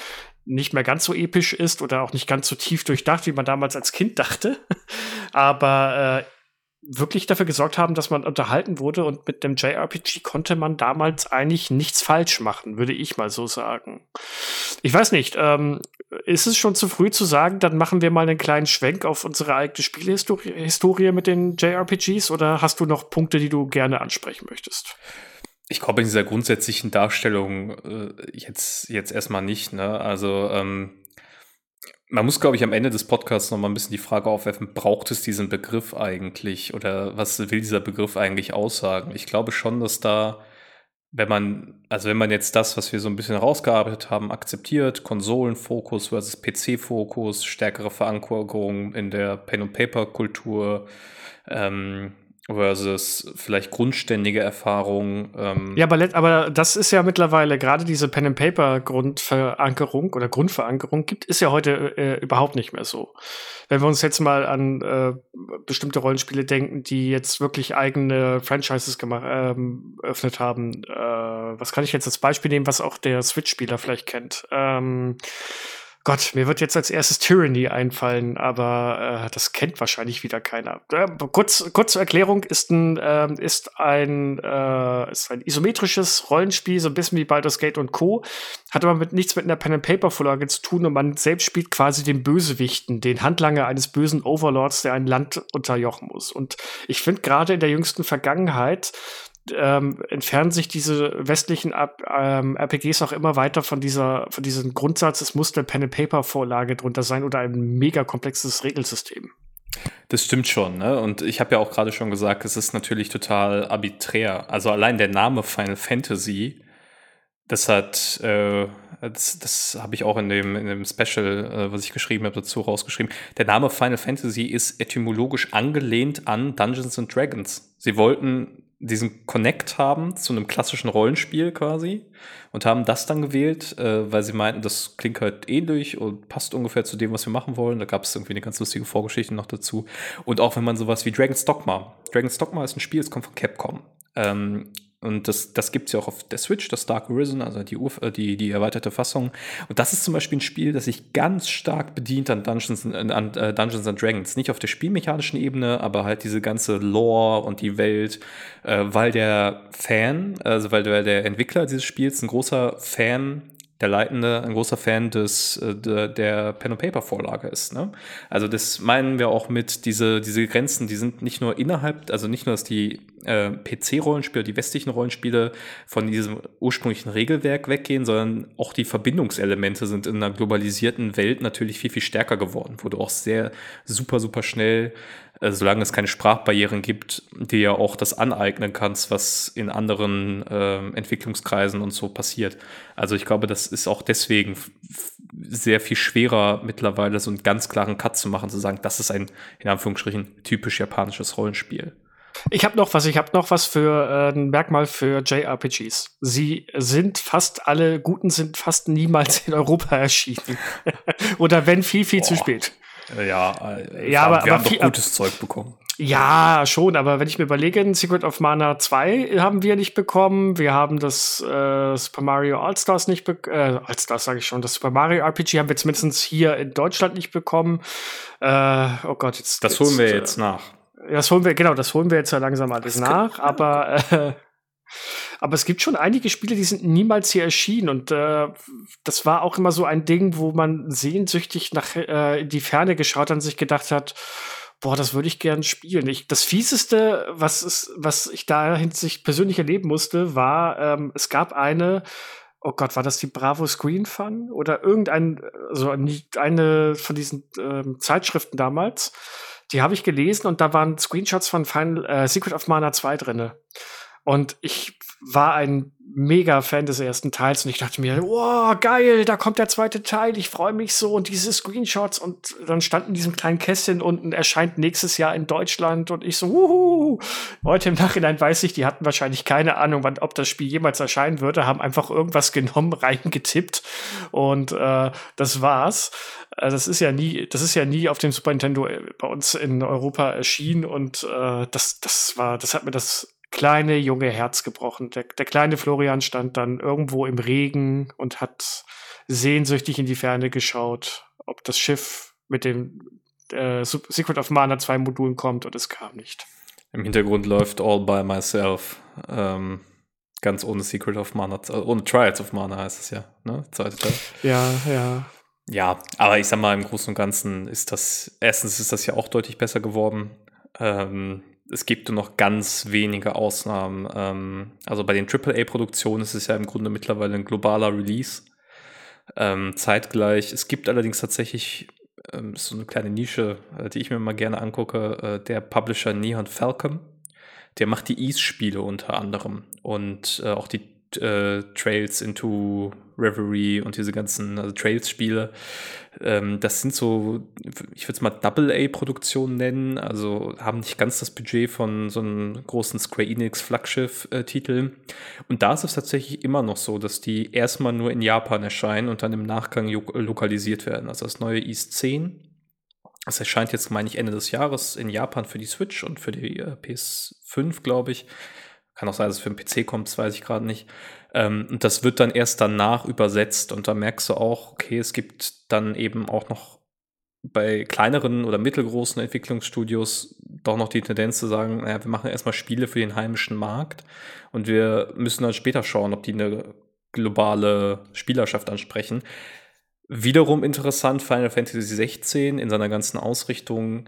nicht mehr ganz so episch ist oder auch nicht ganz so tief durchdacht, wie man damals als Kind dachte. *laughs* Aber äh, wirklich dafür gesorgt haben, dass man unterhalten wurde und mit dem JRPG konnte man damals eigentlich nichts falsch machen, würde ich mal so sagen. Ich weiß nicht, ähm, ist es schon zu früh zu sagen, dann machen wir mal einen kleinen Schwenk auf unsere eigene Spielhistorie mit den JRPGs oder hast du noch Punkte, die du gerne ansprechen möchtest? Ich glaube, in dieser grundsätzlichen Darstellung äh, jetzt, jetzt erstmal nicht. Ne? Also ähm, man muss, glaube ich, am Ende des Podcasts noch mal ein bisschen die Frage aufwerfen, braucht es diesen Begriff eigentlich oder was will dieser Begriff eigentlich aussagen? Ich glaube schon, dass da, wenn man, also wenn man jetzt das, was wir so ein bisschen rausgearbeitet haben, akzeptiert, Konsolenfokus versus PC-Fokus, stärkere Verankerung in der Pen-and-Paper-Kultur, ähm, versus vielleicht grundständige Erfahrungen. Ähm. Ja, aber, aber das ist ja mittlerweile gerade diese Pen and Paper Grundverankerung oder Grundverankerung gibt es ja heute äh, überhaupt nicht mehr so. Wenn wir uns jetzt mal an äh, bestimmte Rollenspiele denken, die jetzt wirklich eigene Franchises gemacht, ähm, öffnet haben, äh, was kann ich jetzt als Beispiel nehmen, was auch der Switch-Spieler vielleicht kennt? Ähm, Gott, mir wird jetzt als erstes Tyranny einfallen, aber äh, das kennt wahrscheinlich wieder keiner. Äh, kurz, kurz zur Erklärung, ist ein, äh, ist, ein, äh, ist ein isometrisches Rollenspiel, so ein bisschen wie Baldur's Gate und Co. Hat aber mit nichts mit einer Pen-and-Paper-Vorlage zu tun und man selbst spielt quasi den Bösewichten, den Handlanger eines bösen Overlords, der ein Land unterjochen muss. Und ich finde gerade in der jüngsten Vergangenheit ähm, entfernen sich diese westlichen ähm, RPGs auch immer weiter von dieser, von diesem Grundsatz, es muss eine Pen-and-Paper-Vorlage drunter sein oder ein mega komplexes Regelsystem. Das stimmt schon, ne? Und ich habe ja auch gerade schon gesagt, es ist natürlich total arbiträr. Also allein der Name Final Fantasy, das hat, äh, das, das habe ich auch in dem, in dem Special, äh, was ich geschrieben habe, dazu rausgeschrieben. Der Name Final Fantasy ist etymologisch angelehnt an Dungeons and Dragons. Sie wollten diesen Connect haben zu einem klassischen Rollenspiel quasi und haben das dann gewählt, äh, weil sie meinten, das klingt halt ähnlich und passt ungefähr zu dem, was wir machen wollen. Da gab es irgendwie eine ganz lustige Vorgeschichte noch dazu. Und auch wenn man sowas wie Dragon's Dogma. Dragon's Dogma ist ein Spiel, es kommt von Capcom. Ähm, und das, das gibt es ja auch auf der Switch, das Dark Arisen, also die, äh, die, die erweiterte Fassung. Und das ist zum Beispiel ein Spiel, das sich ganz stark bedient an Dungeons, an äh, Dungeons and Dragons. Nicht auf der spielmechanischen Ebene, aber halt diese ganze Lore und die Welt, äh, weil der Fan, also weil der Entwickler dieses Spiels ein großer Fan der Leitende ein großer Fan des, äh, der, der Pen-and-Paper-Vorlage ist. Ne? Also das meinen wir auch mit diese, diese Grenzen, die sind nicht nur innerhalb, also nicht nur, dass die äh, PC-Rollenspiele, die westlichen Rollenspiele von diesem ursprünglichen Regelwerk weggehen, sondern auch die Verbindungselemente sind in einer globalisierten Welt natürlich viel, viel stärker geworden, wo du auch sehr super, super schnell äh, solange es keine Sprachbarrieren gibt, dir ja auch das aneignen kannst, was in anderen äh, Entwicklungskreisen und so passiert. Also ich glaube, das ist auch deswegen sehr viel schwerer mittlerweile so einen ganz klaren Cut zu machen, zu sagen, das ist ein in Anführungsstrichen typisch japanisches Rollenspiel. Ich habe noch was, ich habe noch was für äh, ein Merkmal für JRPGs. Sie sind fast alle guten sind fast niemals in Europa erschienen. *laughs* Oder wenn viel viel Boah. zu spät. Ja, äh, ja aber, wir aber haben viel, doch gutes Zeug bekommen. Ja, schon, aber wenn ich mir überlege, Secret of Mana 2 haben wir nicht bekommen. Wir haben das äh, Super Mario All-Stars nicht bekommen. Äh, All-Stars sage ich schon. Das Super Mario RPG haben wir zumindest hier in Deutschland nicht bekommen. Äh, oh Gott, jetzt. Das holen wir äh, jetzt nach. Das holen wir, genau, das holen wir jetzt ja langsam alles das nach, aber. Äh, aber es gibt schon einige Spiele, die sind niemals hier erschienen. Und äh, das war auch immer so ein Ding, wo man sehnsüchtig nach äh, in die Ferne geschaut hat und sich gedacht hat, boah, das würde ich gern spielen. Ich, das Fieseste, was, ist, was ich da hinsichtlich persönlich erleben musste, war, ähm, es gab eine, oh Gott, war das die Bravo Screen Fun oder irgendein, also eine von diesen ähm, Zeitschriften damals. Die habe ich gelesen und da waren Screenshots von Final, äh, Secret of Mana 2 drinne. Und ich war ein mega Fan des ersten Teils und ich dachte mir, wow, geil, da kommt der zweite Teil, ich freue mich so und diese Screenshots und dann stand in diesem kleinen Kästchen unten, erscheint nächstes Jahr in Deutschland und ich so, wuhu. Heute im Nachhinein weiß ich, die hatten wahrscheinlich keine Ahnung, wann, ob das Spiel jemals erscheinen würde, haben einfach irgendwas *laughs* genommen, reingetippt und äh, das war's. Also das ist ja nie, das ist ja nie auf dem Super Nintendo äh, bei uns in Europa erschienen und äh, das, das war, das hat mir das kleine junge Herz gebrochen. Der, der kleine Florian stand dann irgendwo im Regen und hat sehnsüchtig in die Ferne geschaut, ob das Schiff mit dem äh, Secret of Mana 2 Modulen kommt und es kam nicht. Im Hintergrund läuft All by Myself. Ähm, ganz ohne Secret of Mana, äh, ohne Trials of Mana heißt es ja, ne? Zweite Teil. Ja, ja. Ja, aber ich sag mal, im Großen und Ganzen ist das, erstens ist das ja auch deutlich besser geworden. Ähm, es gibt nur noch ganz wenige Ausnahmen. Ähm, also bei den AAA-Produktionen ist es ja im Grunde mittlerweile ein globaler Release. Ähm, zeitgleich. Es gibt allerdings tatsächlich ähm, so eine kleine Nische, äh, die ich mir mal gerne angucke. Äh, der Publisher Neon Falcon. Der macht die Ease-Spiele unter anderem und äh, auch die äh, Trails into Reverie und diese ganzen also Trails-Spiele. Ähm, das sind so, ich würde es mal Double-A-Produktionen nennen, also haben nicht ganz das Budget von so einem großen Square Enix-Flaggschiff-Titel. Und da ist es tatsächlich immer noch so, dass die erstmal nur in Japan erscheinen und dann im Nachgang lokalisiert werden. Also das neue East 10 das erscheint jetzt, meine ich, Ende des Jahres in Japan für die Switch und für die äh, PS5, glaube ich. Kann auch sein, dass es für den PC kommt, das weiß ich gerade nicht. Ähm, und das wird dann erst danach übersetzt und da merkst du auch, okay, es gibt dann eben auch noch bei kleineren oder mittelgroßen Entwicklungsstudios doch noch die Tendenz zu sagen, naja, wir machen erstmal Spiele für den heimischen Markt und wir müssen dann später schauen, ob die eine globale Spielerschaft ansprechen. Wiederum interessant, Final Fantasy 16 in seiner ganzen Ausrichtung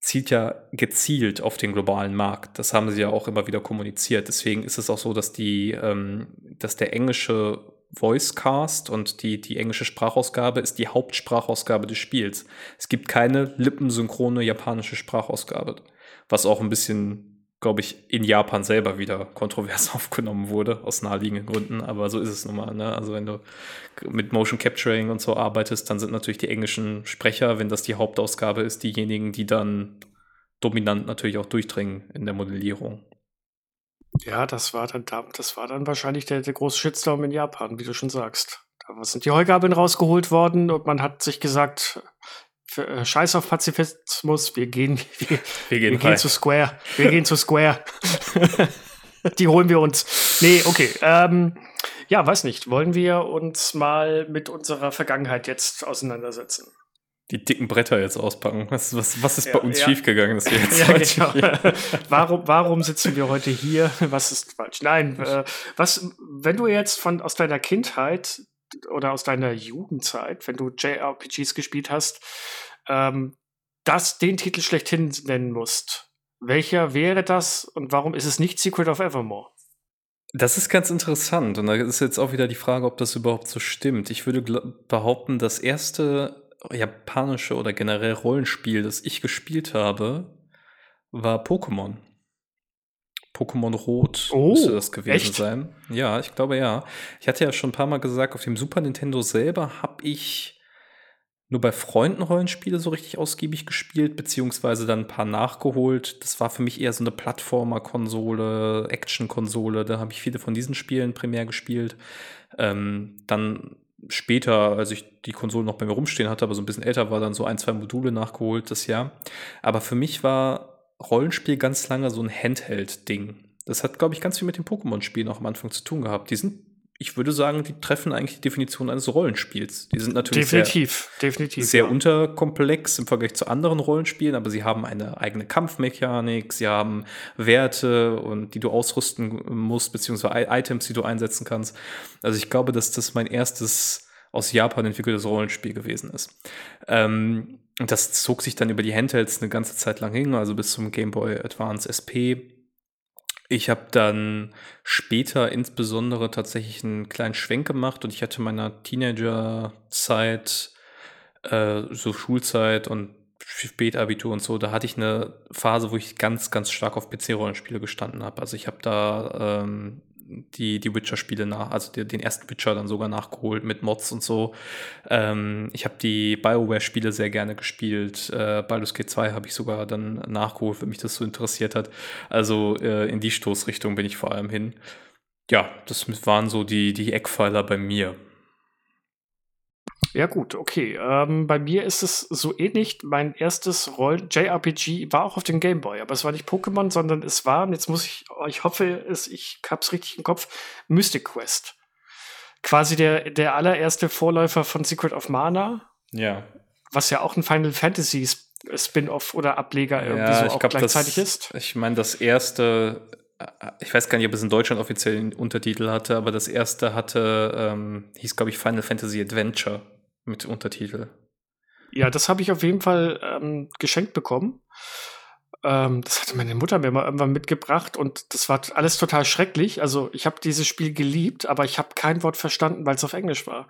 zielt ja gezielt auf den globalen Markt. Das haben sie ja auch immer wieder kommuniziert. Deswegen ist es auch so, dass die, ähm, dass der englische Voicecast und die, die englische Sprachausgabe ist die Hauptsprachausgabe des Spiels. Es gibt keine lippensynchrone japanische Sprachausgabe, was auch ein bisschen glaube ich, in Japan selber wieder kontrovers *laughs* aufgenommen wurde, aus naheliegenden Gründen. Aber so ist es nun mal. Ne? Also wenn du mit Motion Capturing und so arbeitest, dann sind natürlich die englischen Sprecher, wenn das die Hauptausgabe ist, diejenigen, die dann dominant natürlich auch durchdringen in der Modellierung. Ja, das war dann, das war dann wahrscheinlich der, der große Shitstorm in Japan, wie du schon sagst. Da sind die Heugabeln rausgeholt worden und man hat sich gesagt, Scheiß auf Pazifismus, wir gehen, *laughs* wir, wir gehen, wir gehen zu Square. Wir gehen zu Square. *laughs* Die holen wir uns. Nee, okay. Ähm, ja, weiß nicht. Wollen wir uns mal mit unserer Vergangenheit jetzt auseinandersetzen? Die dicken Bretter jetzt auspacken. Was, was, was ist ja, bei uns ja. schiefgegangen, dass wir *laughs* jetzt ja, genau. warum, warum sitzen wir heute hier? Was ist falsch? Nein, äh, was, wenn du jetzt von aus deiner Kindheit oder aus deiner Jugendzeit, wenn du JRPGs gespielt hast, ähm, das den Titel schlechthin nennen musst. Welcher wäre das und warum ist es nicht Secret of Evermore? Das ist ganz interessant und da ist jetzt auch wieder die Frage, ob das überhaupt so stimmt. Ich würde behaupten, das erste japanische oder generell Rollenspiel, das ich gespielt habe, war Pokémon. Pokémon Rot oh, müsste das gewesen echt? sein. Ja, ich glaube ja. Ich hatte ja schon ein paar Mal gesagt, auf dem Super Nintendo selber habe ich nur bei Freunden Rollenspiele so richtig ausgiebig gespielt, beziehungsweise dann ein paar nachgeholt. Das war für mich eher so eine Plattformer-Konsole, Action-Konsole. Da habe ich viele von diesen Spielen primär gespielt. Ähm, dann später, als ich die Konsole noch bei mir rumstehen hatte, aber so ein bisschen älter war, dann so ein, zwei Module nachgeholt das Jahr. Aber für mich war Rollenspiel ganz lange so ein Handheld-Ding. Das hat, glaube ich, ganz viel mit dem Pokémon-Spielen auch am Anfang zu tun gehabt. Die sind, ich würde sagen, die treffen eigentlich die Definition eines Rollenspiels. Die sind natürlich definitiv, sehr, definitiv, sehr ja. unterkomplex im Vergleich zu anderen Rollenspielen, aber sie haben eine eigene Kampfmechanik, sie haben Werte und die du ausrüsten musst, beziehungsweise Items, die du einsetzen kannst. Also ich glaube, dass das mein erstes aus Japan entwickeltes Rollenspiel gewesen ist. Ähm, und das zog sich dann über die Handhelds eine ganze Zeit lang hin, also bis zum Game Boy Advance SP. Ich habe dann später insbesondere tatsächlich einen kleinen Schwenk gemacht und ich hatte meiner Teenagerzeit, äh, so Schulzeit und Spätabitur und so, da hatte ich eine Phase, wo ich ganz, ganz stark auf PC-Rollenspiele gestanden habe. Also ich habe da ähm, die, die Witcher-Spiele nach, also die, den ersten Witcher dann sogar nachgeholt mit Mods und so. Ähm, ich habe die BioWare-Spiele sehr gerne gespielt. Äh, Baldur's Gate 2 habe ich sogar dann nachgeholt, wenn mich das so interessiert hat. Also äh, in die Stoßrichtung bin ich vor allem hin. Ja, das waren so die, die Eckpfeiler bei mir. Ja, gut, okay. Ähm, bei mir ist es so ähnlich. Mein erstes Roll JRPG war auch auf dem Game Boy, aber es war nicht Pokémon, sondern es war, und jetzt muss ich, oh, ich hoffe, es, ich hab's richtig im Kopf, Mystic Quest. Quasi der, der allererste Vorläufer von Secret of Mana. Ja. Was ja auch ein Final Fantasy Spin-off oder Ableger irgendwie ja, so auch glaub, gleichzeitig das, ist. Ich meine, das erste ich weiß gar nicht, ob es in Deutschland offiziell einen Untertitel hatte, aber das erste hatte, ähm, hieß, glaube ich, Final Fantasy Adventure mit Untertitel. Ja, das habe ich auf jeden Fall ähm, geschenkt bekommen. Ähm, das hatte meine Mutter mir mal irgendwann mitgebracht und das war alles total schrecklich. Also ich habe dieses Spiel geliebt, aber ich habe kein Wort verstanden, weil es auf Englisch war.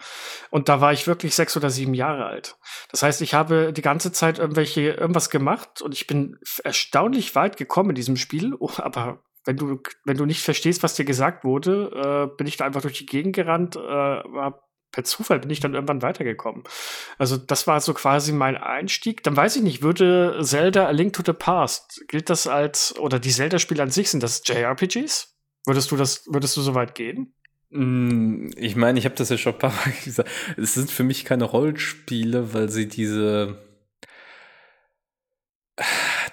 Und da war ich wirklich sechs oder sieben Jahre alt. Das heißt, ich habe die ganze Zeit irgendwelche irgendwas gemacht und ich bin erstaunlich weit gekommen in diesem Spiel. *laughs* Oh, aber wenn du wenn du nicht verstehst, was dir gesagt wurde, äh, bin ich da einfach durch die Gegend gerannt, äh, habe per Zufall bin ich dann irgendwann weitergekommen. Also das war so quasi mein Einstieg. Dann weiß ich nicht, würde Zelda A Link to the Past, gilt das als, oder die Zelda-Spiele an sich, sind das JRPGs? Würdest du das, würdest du so weit gehen? Mm, ich meine, ich habe das ja schon ein paar *laughs* Mal gesagt. Es sind für mich keine Rollenspiele, weil sie diese.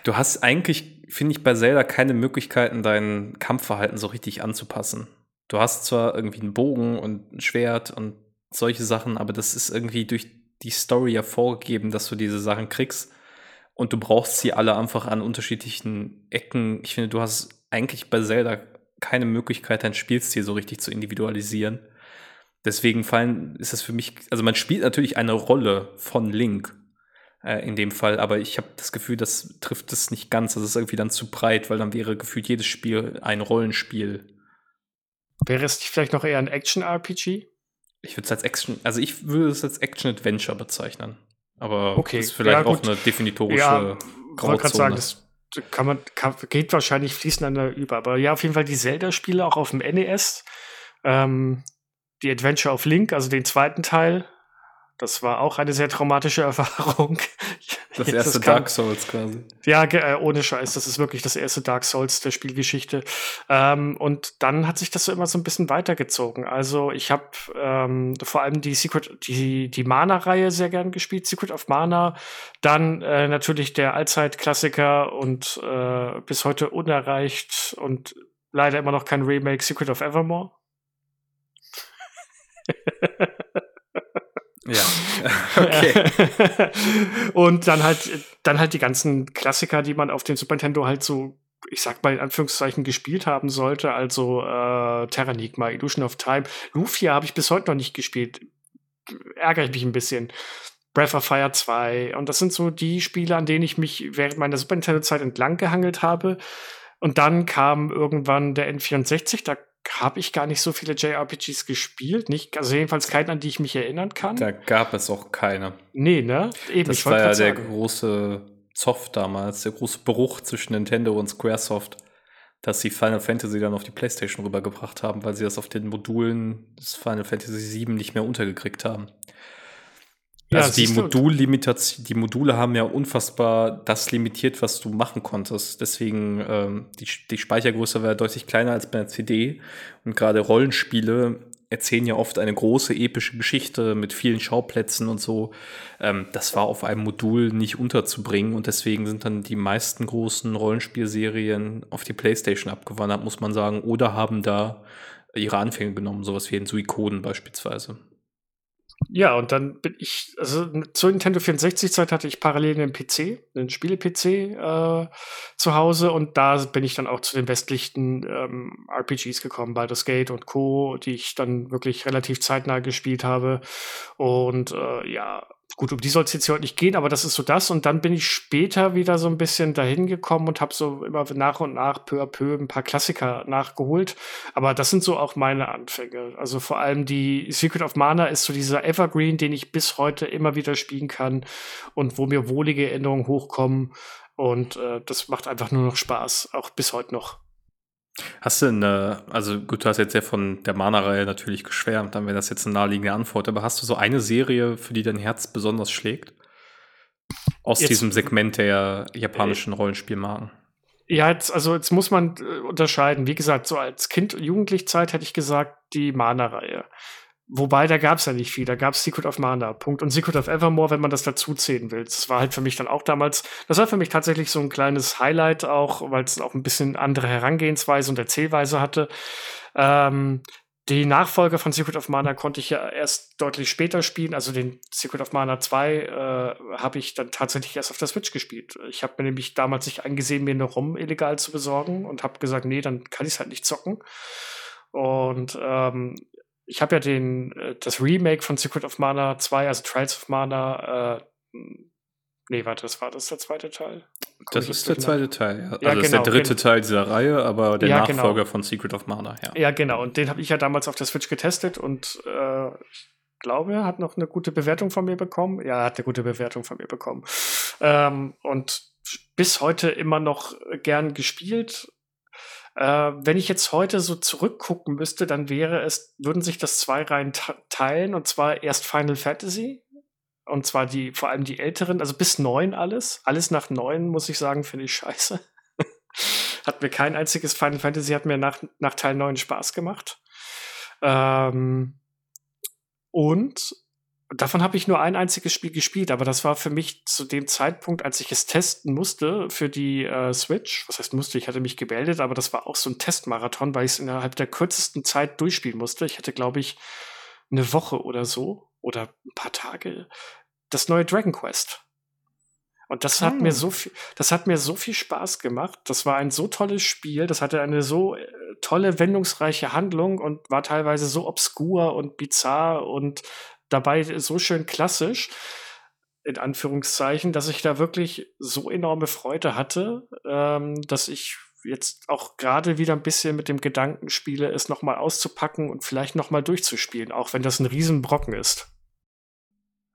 Du hast eigentlich, finde ich, bei Zelda keine Möglichkeiten, dein Kampfverhalten so richtig anzupassen. Du hast zwar irgendwie einen Bogen und ein Schwert und solche Sachen, aber das ist irgendwie durch die Story ja vorgegeben, dass du diese Sachen kriegst und du brauchst sie alle einfach an unterschiedlichen Ecken. Ich finde, du hast eigentlich bei Zelda keine Möglichkeit, dein Spielstil so richtig zu individualisieren. Deswegen fallen, ist es für mich, also man spielt natürlich eine Rolle von Link äh, in dem Fall, aber ich habe das Gefühl, das trifft es nicht ganz. Das ist irgendwie dann zu breit, weil dann wäre gefühlt jedes Spiel ein Rollenspiel. Wäre es vielleicht noch eher ein Action-RPG? Ich würde es als Action, also ich würde es als Action-Adventure bezeichnen. Aber okay. das ist vielleicht ja, auch eine definitorische ja, Grauzone. Ich gerade sagen, das kann man, kann, geht wahrscheinlich fließend über. Aber ja, auf jeden Fall die Zelda-Spiele auch auf dem NES. Ähm, die Adventure of Link, also den zweiten Teil, das war auch eine sehr traumatische *laughs* Erfahrung. *laughs* Das erste das kann, Dark Souls quasi. Ja, äh, ohne Scheiß, das ist wirklich das erste Dark Souls der Spielgeschichte. Ähm, und dann hat sich das so immer so ein bisschen weitergezogen. Also ich habe ähm, vor allem die Secret, die, die Mana-Reihe sehr gern gespielt, Secret of Mana. Dann äh, natürlich der Allzeit-Klassiker und äh, bis heute unerreicht und leider immer noch kein Remake, Secret of Evermore. *laughs* Ja, *laughs* okay. und dann halt, dann halt die ganzen Klassiker, die man auf dem Super Nintendo halt so, ich sag mal in Anführungszeichen, gespielt haben sollte. Also äh, Terranigma, Illusion of Time. Lufia habe ich bis heute noch nicht gespielt. Ärgere ich mich ein bisschen. Breath of Fire 2. Und das sind so die Spiele, an denen ich mich während meiner Super Nintendo-Zeit entlang gehangelt habe. Und dann kam irgendwann der N64, da habe ich gar nicht so viele JRPGs gespielt. Nicht, also jedenfalls keinen, an die ich mich erinnern kann. Da gab es auch keine. Nee, ne? Eben, das war ja der sagen. große Zoff damals, der große Bruch zwischen Nintendo und Squaresoft, dass sie Final Fantasy dann auf die Playstation rübergebracht haben, weil sie das auf den Modulen des Final Fantasy VII nicht mehr untergekriegt haben. Ja, also die Modullimitation, die Module haben ja unfassbar das limitiert, was du machen konntest. Deswegen ähm, die, die Speichergröße war deutlich kleiner als bei einer CD und gerade Rollenspiele erzählen ja oft eine große epische Geschichte mit vielen Schauplätzen und so. Ähm, das war auf einem Modul nicht unterzubringen und deswegen sind dann die meisten großen Rollenspielserien auf die PlayStation abgewandert, muss man sagen, oder haben da ihre Anfänge genommen, sowas wie in Suikoden beispielsweise. Ja, und dann bin ich, also zur Nintendo 64-Zeit hatte ich parallel einen PC, einen Spiele-PC äh, zu Hause und da bin ich dann auch zu den westlichen ähm, RPGs gekommen, Baldur's Gate und Co., die ich dann wirklich relativ zeitnah gespielt habe. Und äh, ja, Gut, um die soll es jetzt heute nicht gehen, aber das ist so das. Und dann bin ich später wieder so ein bisschen dahin gekommen und habe so immer nach und nach peu à peu ein paar Klassiker nachgeholt. Aber das sind so auch meine Anfänge. Also vor allem die Secret of Mana ist so dieser Evergreen, den ich bis heute immer wieder spielen kann und wo mir wohlige Erinnerungen hochkommen. Und äh, das macht einfach nur noch Spaß, auch bis heute noch. Hast du eine, also gut, du hast jetzt ja von der Mana-Reihe natürlich geschwärmt, dann wäre das jetzt eine naheliegende Antwort, aber hast du so eine Serie, für die dein Herz besonders schlägt? Aus jetzt, diesem Segment der japanischen äh, Rollenspielmarken? Ja, jetzt, also jetzt muss man äh, unterscheiden. Wie gesagt, so als Kind- und Jugendlichzeit hätte ich gesagt, die Mana-Reihe. Wobei, da gab es ja nicht viel. Da gab es Secret of Mana, Punkt. Und Secret of Evermore, wenn man das dazu zählen will. Das war halt für mich dann auch damals, das war für mich tatsächlich so ein kleines Highlight auch, weil es auch ein bisschen andere Herangehensweise und Erzählweise hatte. Ähm, die Nachfolger von Secret of Mana konnte ich ja erst deutlich später spielen. Also den Secret of Mana 2 äh, habe ich dann tatsächlich erst auf der Switch gespielt. Ich habe mir nämlich damals nicht eingesehen, mir eine ROM illegal zu besorgen und habe gesagt, nee, dann kann ich es halt nicht zocken. Und ähm, ich habe ja den, äh, das Remake von Secret of Mana 2, also Trials of Mana, äh, nee, warte, das war das der zweite Teil? Komm das ist der zweite Teil, ja. ja also genau, ist der genau, dritte genau. Teil dieser Reihe, aber der ja. Nachfolger genau. von Secret of Mana, ja. Ja, genau. Und den habe ich ja damals auf der Switch getestet und äh, ich glaube, er hat noch eine gute Bewertung von mir bekommen. Ja, er hat eine gute Bewertung von mir bekommen. Ähm, und bis heute immer noch gern gespielt. Äh, wenn ich jetzt heute so zurückgucken müsste, dann wäre es, würden sich das zwei Reihen teilen und zwar erst Final Fantasy und zwar die, vor allem die älteren, also bis neun alles. Alles nach neun, muss ich sagen, finde ich scheiße. *laughs* hat mir kein einziges Final Fantasy, hat mir nach, nach Teil neun Spaß gemacht. Ähm, und Davon habe ich nur ein einziges Spiel gespielt, aber das war für mich zu dem Zeitpunkt, als ich es testen musste für die äh, Switch. Was heißt musste? Ich hatte mich gemeldet, aber das war auch so ein Testmarathon, weil ich es innerhalb der kürzesten Zeit durchspielen musste. Ich hatte, glaube ich, eine Woche oder so oder ein paar Tage das neue Dragon Quest. Und das hat hm. mir so viel, das hat mir so viel Spaß gemacht. Das war ein so tolles Spiel. Das hatte eine so äh, tolle, wendungsreiche Handlung und war teilweise so obskur und bizarr und dabei so schön klassisch, in Anführungszeichen, dass ich da wirklich so enorme Freude hatte, ähm, dass ich jetzt auch gerade wieder ein bisschen mit dem Gedanken spiele, es nochmal auszupacken und vielleicht nochmal durchzuspielen, auch wenn das ein Riesenbrocken ist.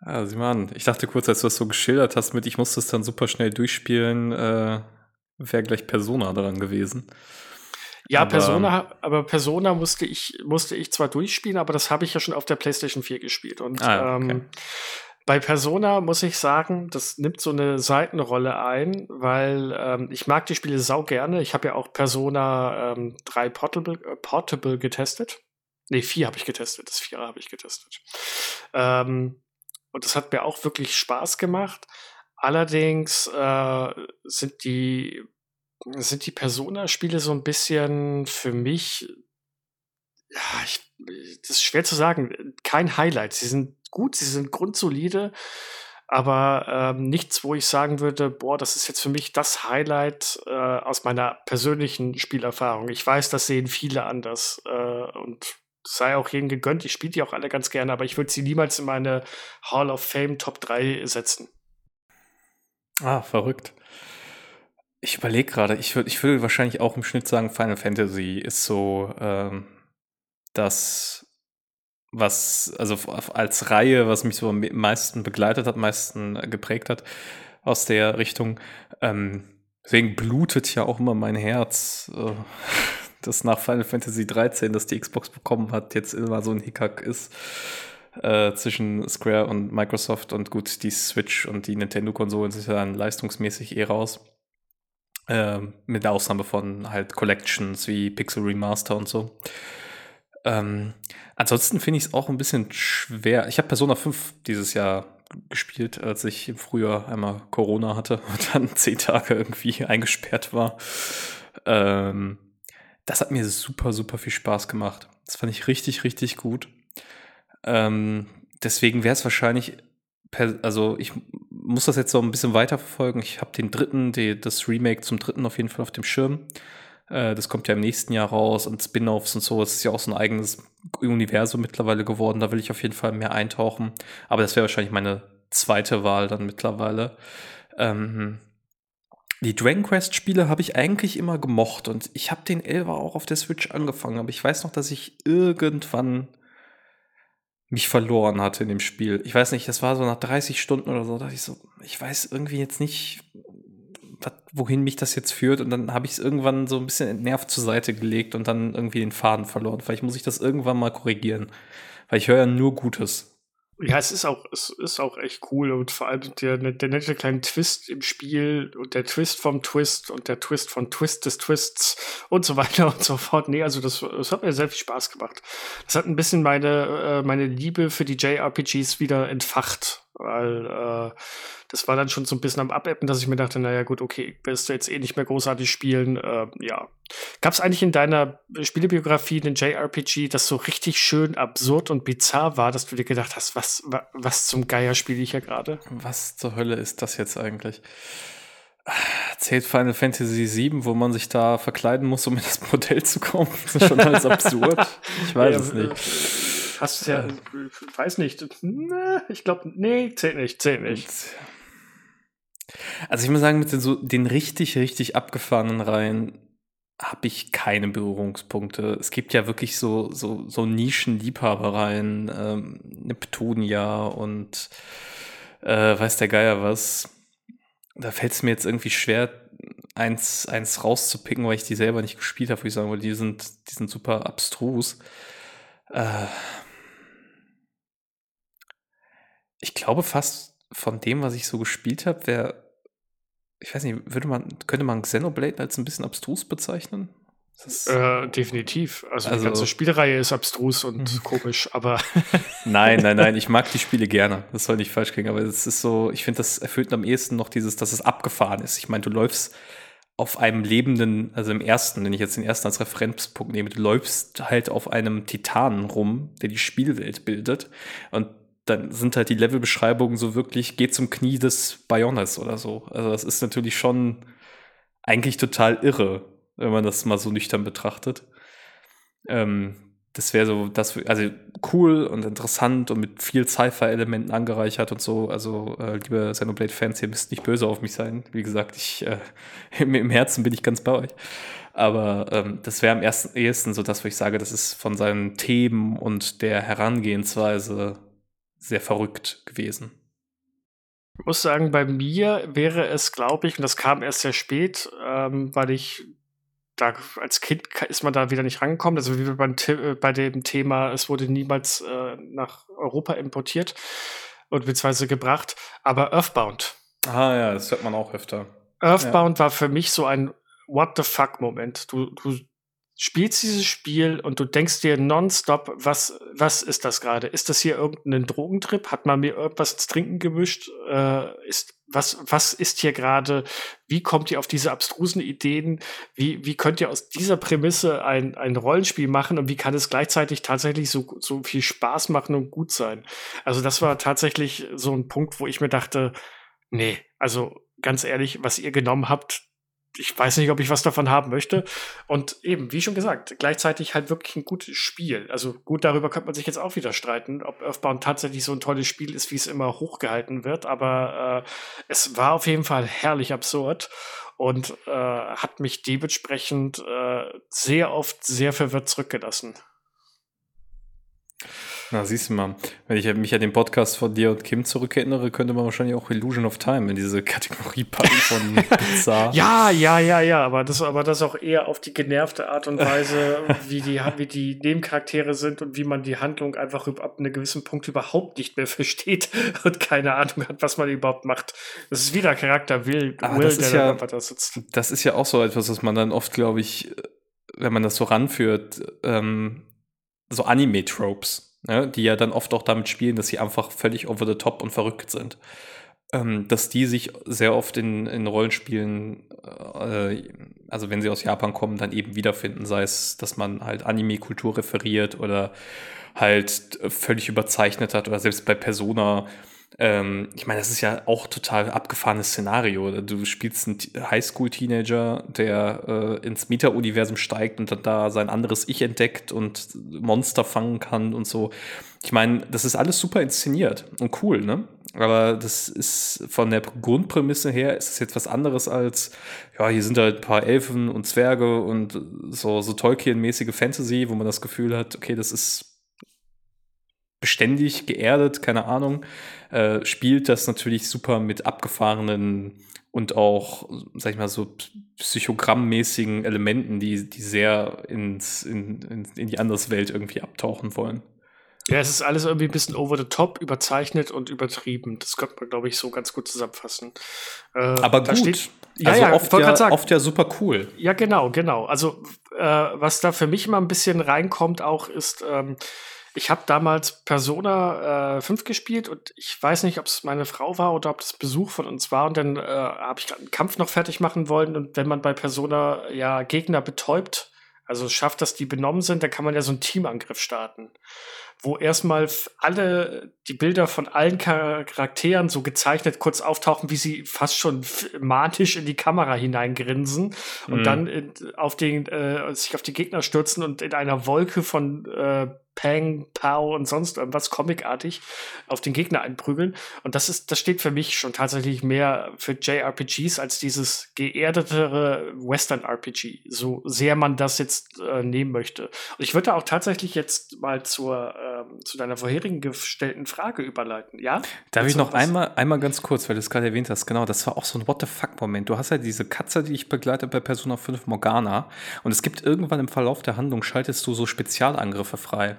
Mal an. Ich dachte kurz, als du das so geschildert hast mit, ich musste es dann super schnell durchspielen, äh, wäre gleich Persona daran gewesen. Ja, aber, Persona, aber Persona musste ich, musste ich zwar durchspielen, aber das habe ich ja schon auf der PlayStation 4 gespielt. Und ah, okay. ähm, bei Persona muss ich sagen, das nimmt so eine Seitenrolle ein, weil ähm, ich mag die Spiele sau gerne. Ich habe ja auch Persona ähm, 3 Portable, äh, Portable getestet. Nee, 4 habe ich getestet. Das 4 habe ich getestet. Ähm, und das hat mir auch wirklich Spaß gemacht. Allerdings äh, sind die sind die Persona-Spiele so ein bisschen für mich, ja, ich, das ist schwer zu sagen, kein Highlight. Sie sind gut, sie sind grundsolide, aber ähm, nichts, wo ich sagen würde, boah, das ist jetzt für mich das Highlight äh, aus meiner persönlichen Spielerfahrung. Ich weiß, das sehen viele anders äh, und sei auch jedem gegönnt. Ich spiele die auch alle ganz gerne, aber ich würde sie niemals in meine Hall of Fame Top 3 setzen. Ah, verrückt. Ich überlege gerade, ich würde ich würd wahrscheinlich auch im Schnitt sagen, Final Fantasy ist so ähm, das, was, also als Reihe, was mich so am meisten begleitet hat, am meisten geprägt hat aus der Richtung. Ähm, deswegen blutet ja auch immer mein Herz, äh, *laughs* dass nach Final Fantasy 13, das die Xbox bekommen hat, jetzt immer so ein Hickhack ist. Äh, zwischen Square und Microsoft und gut, die Switch und die Nintendo-Konsolen sind ja dann leistungsmäßig eh raus. Ähm, mit der Ausnahme von halt Collections wie Pixel Remaster und so. Ähm, ansonsten finde ich es auch ein bisschen schwer. Ich habe Persona 5 dieses Jahr gespielt, als ich im Frühjahr einmal Corona hatte *laughs* und dann zehn Tage irgendwie *laughs* eingesperrt war. Ähm, das hat mir super, super viel Spaß gemacht. Das fand ich richtig, richtig gut. Ähm, deswegen wäre es wahrscheinlich, also ich muss das jetzt so ein bisschen weiterverfolgen. Ich habe den dritten, die, das Remake zum dritten auf jeden Fall auf dem Schirm. Äh, das kommt ja im nächsten Jahr raus und Spin-offs und so. Das ist ja auch so ein eigenes Universum mittlerweile geworden. Da will ich auf jeden Fall mehr eintauchen. Aber das wäre wahrscheinlich meine zweite Wahl dann mittlerweile. Ähm, die Dragon Quest Spiele habe ich eigentlich immer gemocht und ich habe den Elva auch auf der Switch angefangen, aber ich weiß noch, dass ich irgendwann mich verloren hatte in dem Spiel. Ich weiß nicht, das war so nach 30 Stunden oder so, dachte ich so, ich weiß irgendwie jetzt nicht, wohin mich das jetzt führt und dann habe ich es irgendwann so ein bisschen entnervt zur Seite gelegt und dann irgendwie den Faden verloren. Vielleicht muss ich das irgendwann mal korrigieren, weil ich höre ja nur Gutes. Ja, es ist auch, es ist auch echt cool und vor allem der, der nette kleine Twist im Spiel und der Twist vom Twist und der Twist von Twist des Twists und so weiter *laughs* und so fort. Nee, also das, das hat mir sehr viel Spaß gemacht. Das hat ein bisschen meine, äh, meine Liebe für die JRPGs wieder entfacht, weil äh, das war dann schon so ein bisschen am Abebben, dass ich mir dachte, naja gut, okay, wirst du jetzt eh nicht mehr großartig spielen. Äh, ja. Gab es eigentlich in deiner Spielebiografie einen JRPG, das so richtig schön absurd und bizarr war, dass du dir gedacht hast, was, was zum Geier spiele ich hier gerade? Was zur Hölle ist das jetzt eigentlich? Zählt Final Fantasy VII, wo man sich da verkleiden muss, um in das Modell zu kommen? Das ist schon alles absurd. Ich weiß *laughs* ja, es nicht. Hast du ja, äh, weiß nicht. Ich glaube, nee, zählt nicht, zählt nicht. Also ich muss sagen, mit den, so, den richtig, richtig abgefahrenen Reihen habe ich keine Berührungspunkte. Es gibt ja wirklich so, so, so Nischen-Liebhabereien, ähm, Neptunia und äh, weiß der Geier was. Da fällt es mir jetzt irgendwie schwer, eins, eins rauszupicken, weil ich die selber nicht gespielt habe, würde ich sagen, weil die sind, die sind super abstrus. Äh, ich glaube fast von dem, was ich so gespielt habe, wäre ich weiß nicht, würde man, könnte man Xenoblade als ein bisschen abstrus bezeichnen? Äh, definitiv. Also, also, die ganze Spielreihe ist abstrus und mhm. komisch, aber. *laughs* *laughs* nein, nein, nein, ich mag die Spiele gerne. Das soll nicht falsch klingen, aber es ist so, ich finde, das erfüllt am ehesten noch dieses, dass es abgefahren ist. Ich meine, du läufst auf einem lebenden, also im ersten, wenn ich jetzt den ersten als Referenzpunkt nehme, du läufst halt auf einem Titanen rum, der die Spielwelt bildet. Und dann sind halt die Levelbeschreibungen so wirklich, geht zum Knie des Bionis oder so. Also das ist natürlich schon eigentlich total irre, wenn man das mal so nüchtern betrachtet. Ähm, das wäre so, das, also cool und interessant und mit viel Sci-Fi-Elementen angereichert und so. Also, äh, liebe Xenoblade-Fans, ihr müsst nicht böse auf mich sein. Wie gesagt, ich, äh, *laughs* im, im, Herzen bin ich ganz bei euch. Aber ähm, das wäre am ersten, ehesten so das, wo ich sage, das ist von seinen Themen und der Herangehensweise sehr verrückt gewesen. Ich muss sagen, bei mir wäre es, glaube ich, und das kam erst sehr spät, ähm, weil ich da als Kind ist man da wieder nicht rangekommen. Also wie beim, äh, bei dem Thema, es wurde niemals äh, nach Europa importiert und beziehungsweise gebracht, aber Earthbound. Ah ja, das hört man auch öfter. Earthbound ja. war für mich so ein What the fuck Moment. Du, du spielst dieses Spiel und du denkst dir nonstop, was, was ist das gerade? Ist das hier irgendein Drogentrip? Hat man mir irgendwas ins Trinken gemischt? Äh, ist, was, was ist hier gerade? Wie kommt ihr auf diese abstrusen Ideen? Wie, wie könnt ihr aus dieser Prämisse ein, ein Rollenspiel machen und wie kann es gleichzeitig tatsächlich so, so viel Spaß machen und gut sein? Also das war tatsächlich so ein Punkt, wo ich mir dachte, nee, also ganz ehrlich, was ihr genommen habt, ich weiß nicht, ob ich was davon haben möchte. Und eben, wie schon gesagt, gleichzeitig halt wirklich ein gutes Spiel. Also gut, darüber könnte man sich jetzt auch wieder streiten, ob Earthbound tatsächlich so ein tolles Spiel ist, wie es immer hochgehalten wird. Aber äh, es war auf jeden Fall herrlich absurd und äh, hat mich dementsprechend äh, sehr oft sehr verwirrt zurückgelassen. Na, siehst du mal, wenn ich mich an den Podcast von dir und Kim zurückerinnere, könnte man wahrscheinlich auch Illusion of Time in diese Kategorie packen von *laughs* Bizarre. ja, ja, ja, ja, aber das, aber das auch eher auf die genervte Art und Weise, *laughs* wie die, wie die Nebencharaktere sind und wie man die Handlung einfach ab einem gewissen Punkt überhaupt nicht mehr *laughs* versteht und keine Ahnung hat, was man überhaupt macht. Das ist wieder Charakter Will, Will der ja, da sitzt. Das ist ja auch so etwas, was man dann oft, glaube ich, wenn man das so ranführt, ähm, so Anime-Tropes, ne, die ja dann oft auch damit spielen, dass sie einfach völlig over the top und verrückt sind. Ähm, dass die sich sehr oft in, in Rollenspielen, äh, also wenn sie aus Japan kommen, dann eben wiederfinden, sei es, dass man halt Anime-Kultur referiert oder halt völlig überzeichnet hat oder selbst bei Persona ähm, ich meine, das ist ja auch total abgefahrenes Szenario. Du spielst einen Highschool-Teenager, der äh, ins Meta-Universum steigt und dann da sein anderes Ich entdeckt und Monster fangen kann und so. Ich meine, das ist alles super inszeniert und cool, ne? Aber das ist von der Grundprämisse her ist es jetzt was anderes als, ja, hier sind halt ein paar Elfen und Zwerge und so, so Tolkien-mäßige Fantasy, wo man das Gefühl hat, okay, das ist beständig, geerdet, keine Ahnung, äh, spielt das natürlich super mit abgefahrenen und auch, sag ich mal, so psychogrammmäßigen Elementen, die, die sehr ins, in, in, in die Anderswelt irgendwie abtauchen wollen. Ja, es ist alles irgendwie ein bisschen over the top, überzeichnet und übertrieben. Das könnte man, glaube ich, so ganz gut zusammenfassen. Äh, Aber gut. Steht, ja, also ja, oft, ja, oft ja super cool. Ja, genau, genau. Also, äh, was da für mich immer ein bisschen reinkommt, auch ist, ähm, ich habe damals Persona äh, 5 gespielt und ich weiß nicht, ob es meine Frau war oder ob das Besuch von uns war. Und dann äh, habe ich einen Kampf noch fertig machen wollen. Und wenn man bei Persona ja Gegner betäubt, also schafft, dass die benommen sind, dann kann man ja so einen Teamangriff starten wo erstmal alle die Bilder von allen Charakteren so gezeichnet kurz auftauchen, wie sie fast schon manisch in die Kamera hineingrinsen und mhm. dann in, auf den äh, sich auf die Gegner stürzen und in einer Wolke von äh, Pang, Pow und sonst irgendwas comicartig auf den Gegner einprügeln. Und das ist, das steht für mich schon tatsächlich mehr für JRPGs als dieses geerdetere Western-RPG, so sehr man das jetzt äh, nehmen möchte. Und ich würde auch tatsächlich jetzt mal zur, ähm, zu deiner vorherigen gestellten Frage überleiten, ja? Darf ich noch einmal, einmal ganz kurz, weil du es gerade erwähnt hast, genau, das war auch so ein What the fuck-Moment. Du hast ja diese Katze, die ich begleite bei Persona 5 Morgana und es gibt irgendwann im Verlauf der Handlung schaltest du so Spezialangriffe frei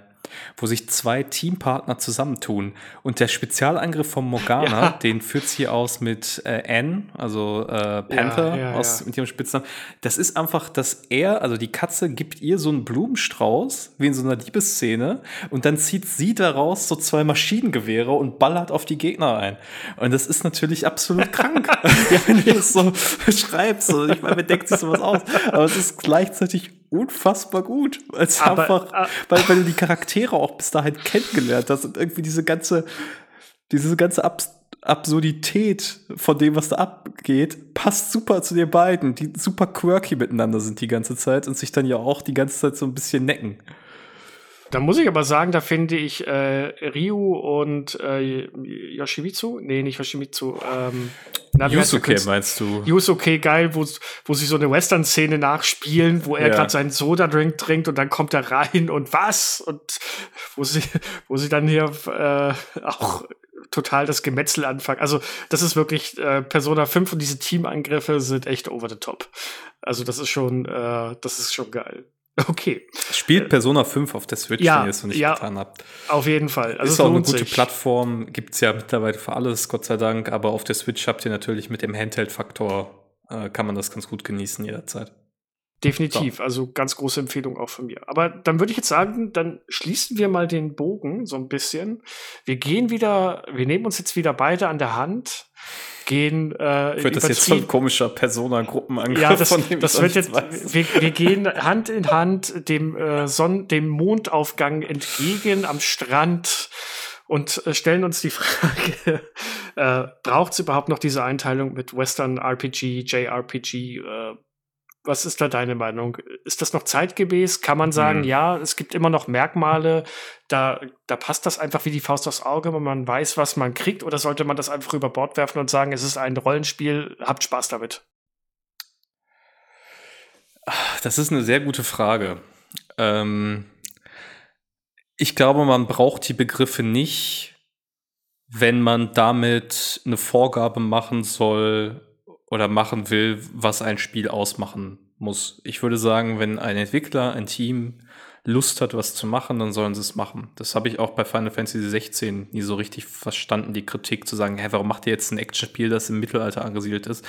wo sich zwei Teampartner zusammentun. Und der Spezialangriff von Morgana, *laughs* ja. den führt sie aus mit äh, Anne, also äh, Panther, ja, ja, aus, mit ihrem Spitznamen. Das ist einfach, dass er, also die Katze, gibt ihr so einen Blumenstrauß, wie in so einer Liebesszene, und dann zieht sie daraus so zwei Maschinengewehre und ballert auf die Gegner ein. Und das ist natürlich absolut krank. *laughs* *laughs* wenn du das so beschreibst. So, ich meine, wer denkt sich sowas aus? Aber es ist gleichzeitig unfassbar gut. Weil es einfach, äh, weil, weil du die Charaktere auch bis dahin kennengelernt hast und irgendwie diese ganze, diese ganze Abs Absurdität von dem, was da abgeht, passt super zu den beiden, die super quirky miteinander sind die ganze Zeit und sich dann ja auch die ganze Zeit so ein bisschen necken. Da muss ich aber sagen, da finde ich äh, Ryu und äh, Yoshimitsu, nee, nicht Yoshimitsu, ähm, na, Yusuke meinst du? Yusuke, geil, wo, wo sie so eine Western-Szene nachspielen, wo er ja. gerade seinen Soda-Drink trinkt und dann kommt er rein und was? Und wo sie, wo sie dann hier äh, auch total das Gemetzel anfangen. Also, das ist wirklich äh, Persona 5 und diese Teamangriffe sind echt over the top. Also, das ist schon, äh, das ist schon geil. Okay. Spielt Persona 5 auf der Switch, ja, wenn ihr es noch nicht ja, getan habt. Auf jeden Fall. Also ist auch eine gute sich. Plattform, gibt es ja mittlerweile für alles, Gott sei Dank, aber auf der Switch habt ihr natürlich mit dem Handheld-Faktor, äh, kann man das ganz gut genießen jederzeit. Definitiv, so. also ganz große Empfehlung auch von mir. Aber dann würde ich jetzt sagen, dann schließen wir mal den Bogen so ein bisschen. Wir gehen wieder, wir nehmen uns jetzt wieder beide an der Hand gehen. Äh, wird das jetzt so ein komischer Persona-Gruppenangriff? Ja, das, von dem das wird jetzt. Wir, wir, gehen Hand in Hand dem äh, Sonn dem Mondaufgang entgegen am Strand und äh, stellen uns die Frage: *laughs* äh, Braucht es überhaupt noch diese Einteilung mit Western RPG, JRPG? Äh, was ist da deine Meinung? Ist das noch zeitgemäß? Kann man sagen, mhm. ja, es gibt immer noch Merkmale, da, da passt das einfach wie die Faust aufs Auge, wenn man weiß, was man kriegt? Oder sollte man das einfach über Bord werfen und sagen, es ist ein Rollenspiel, habt Spaß damit? Das ist eine sehr gute Frage. Ähm, ich glaube, man braucht die Begriffe nicht, wenn man damit eine Vorgabe machen soll, oder machen will, was ein Spiel ausmachen muss. Ich würde sagen, wenn ein Entwickler, ein Team Lust hat, was zu machen, dann sollen sie es machen. Das habe ich auch bei Final Fantasy 16 nie so richtig verstanden, die Kritik zu sagen, hä, warum macht ihr jetzt ein Actionspiel, das im Mittelalter angesiedelt ist?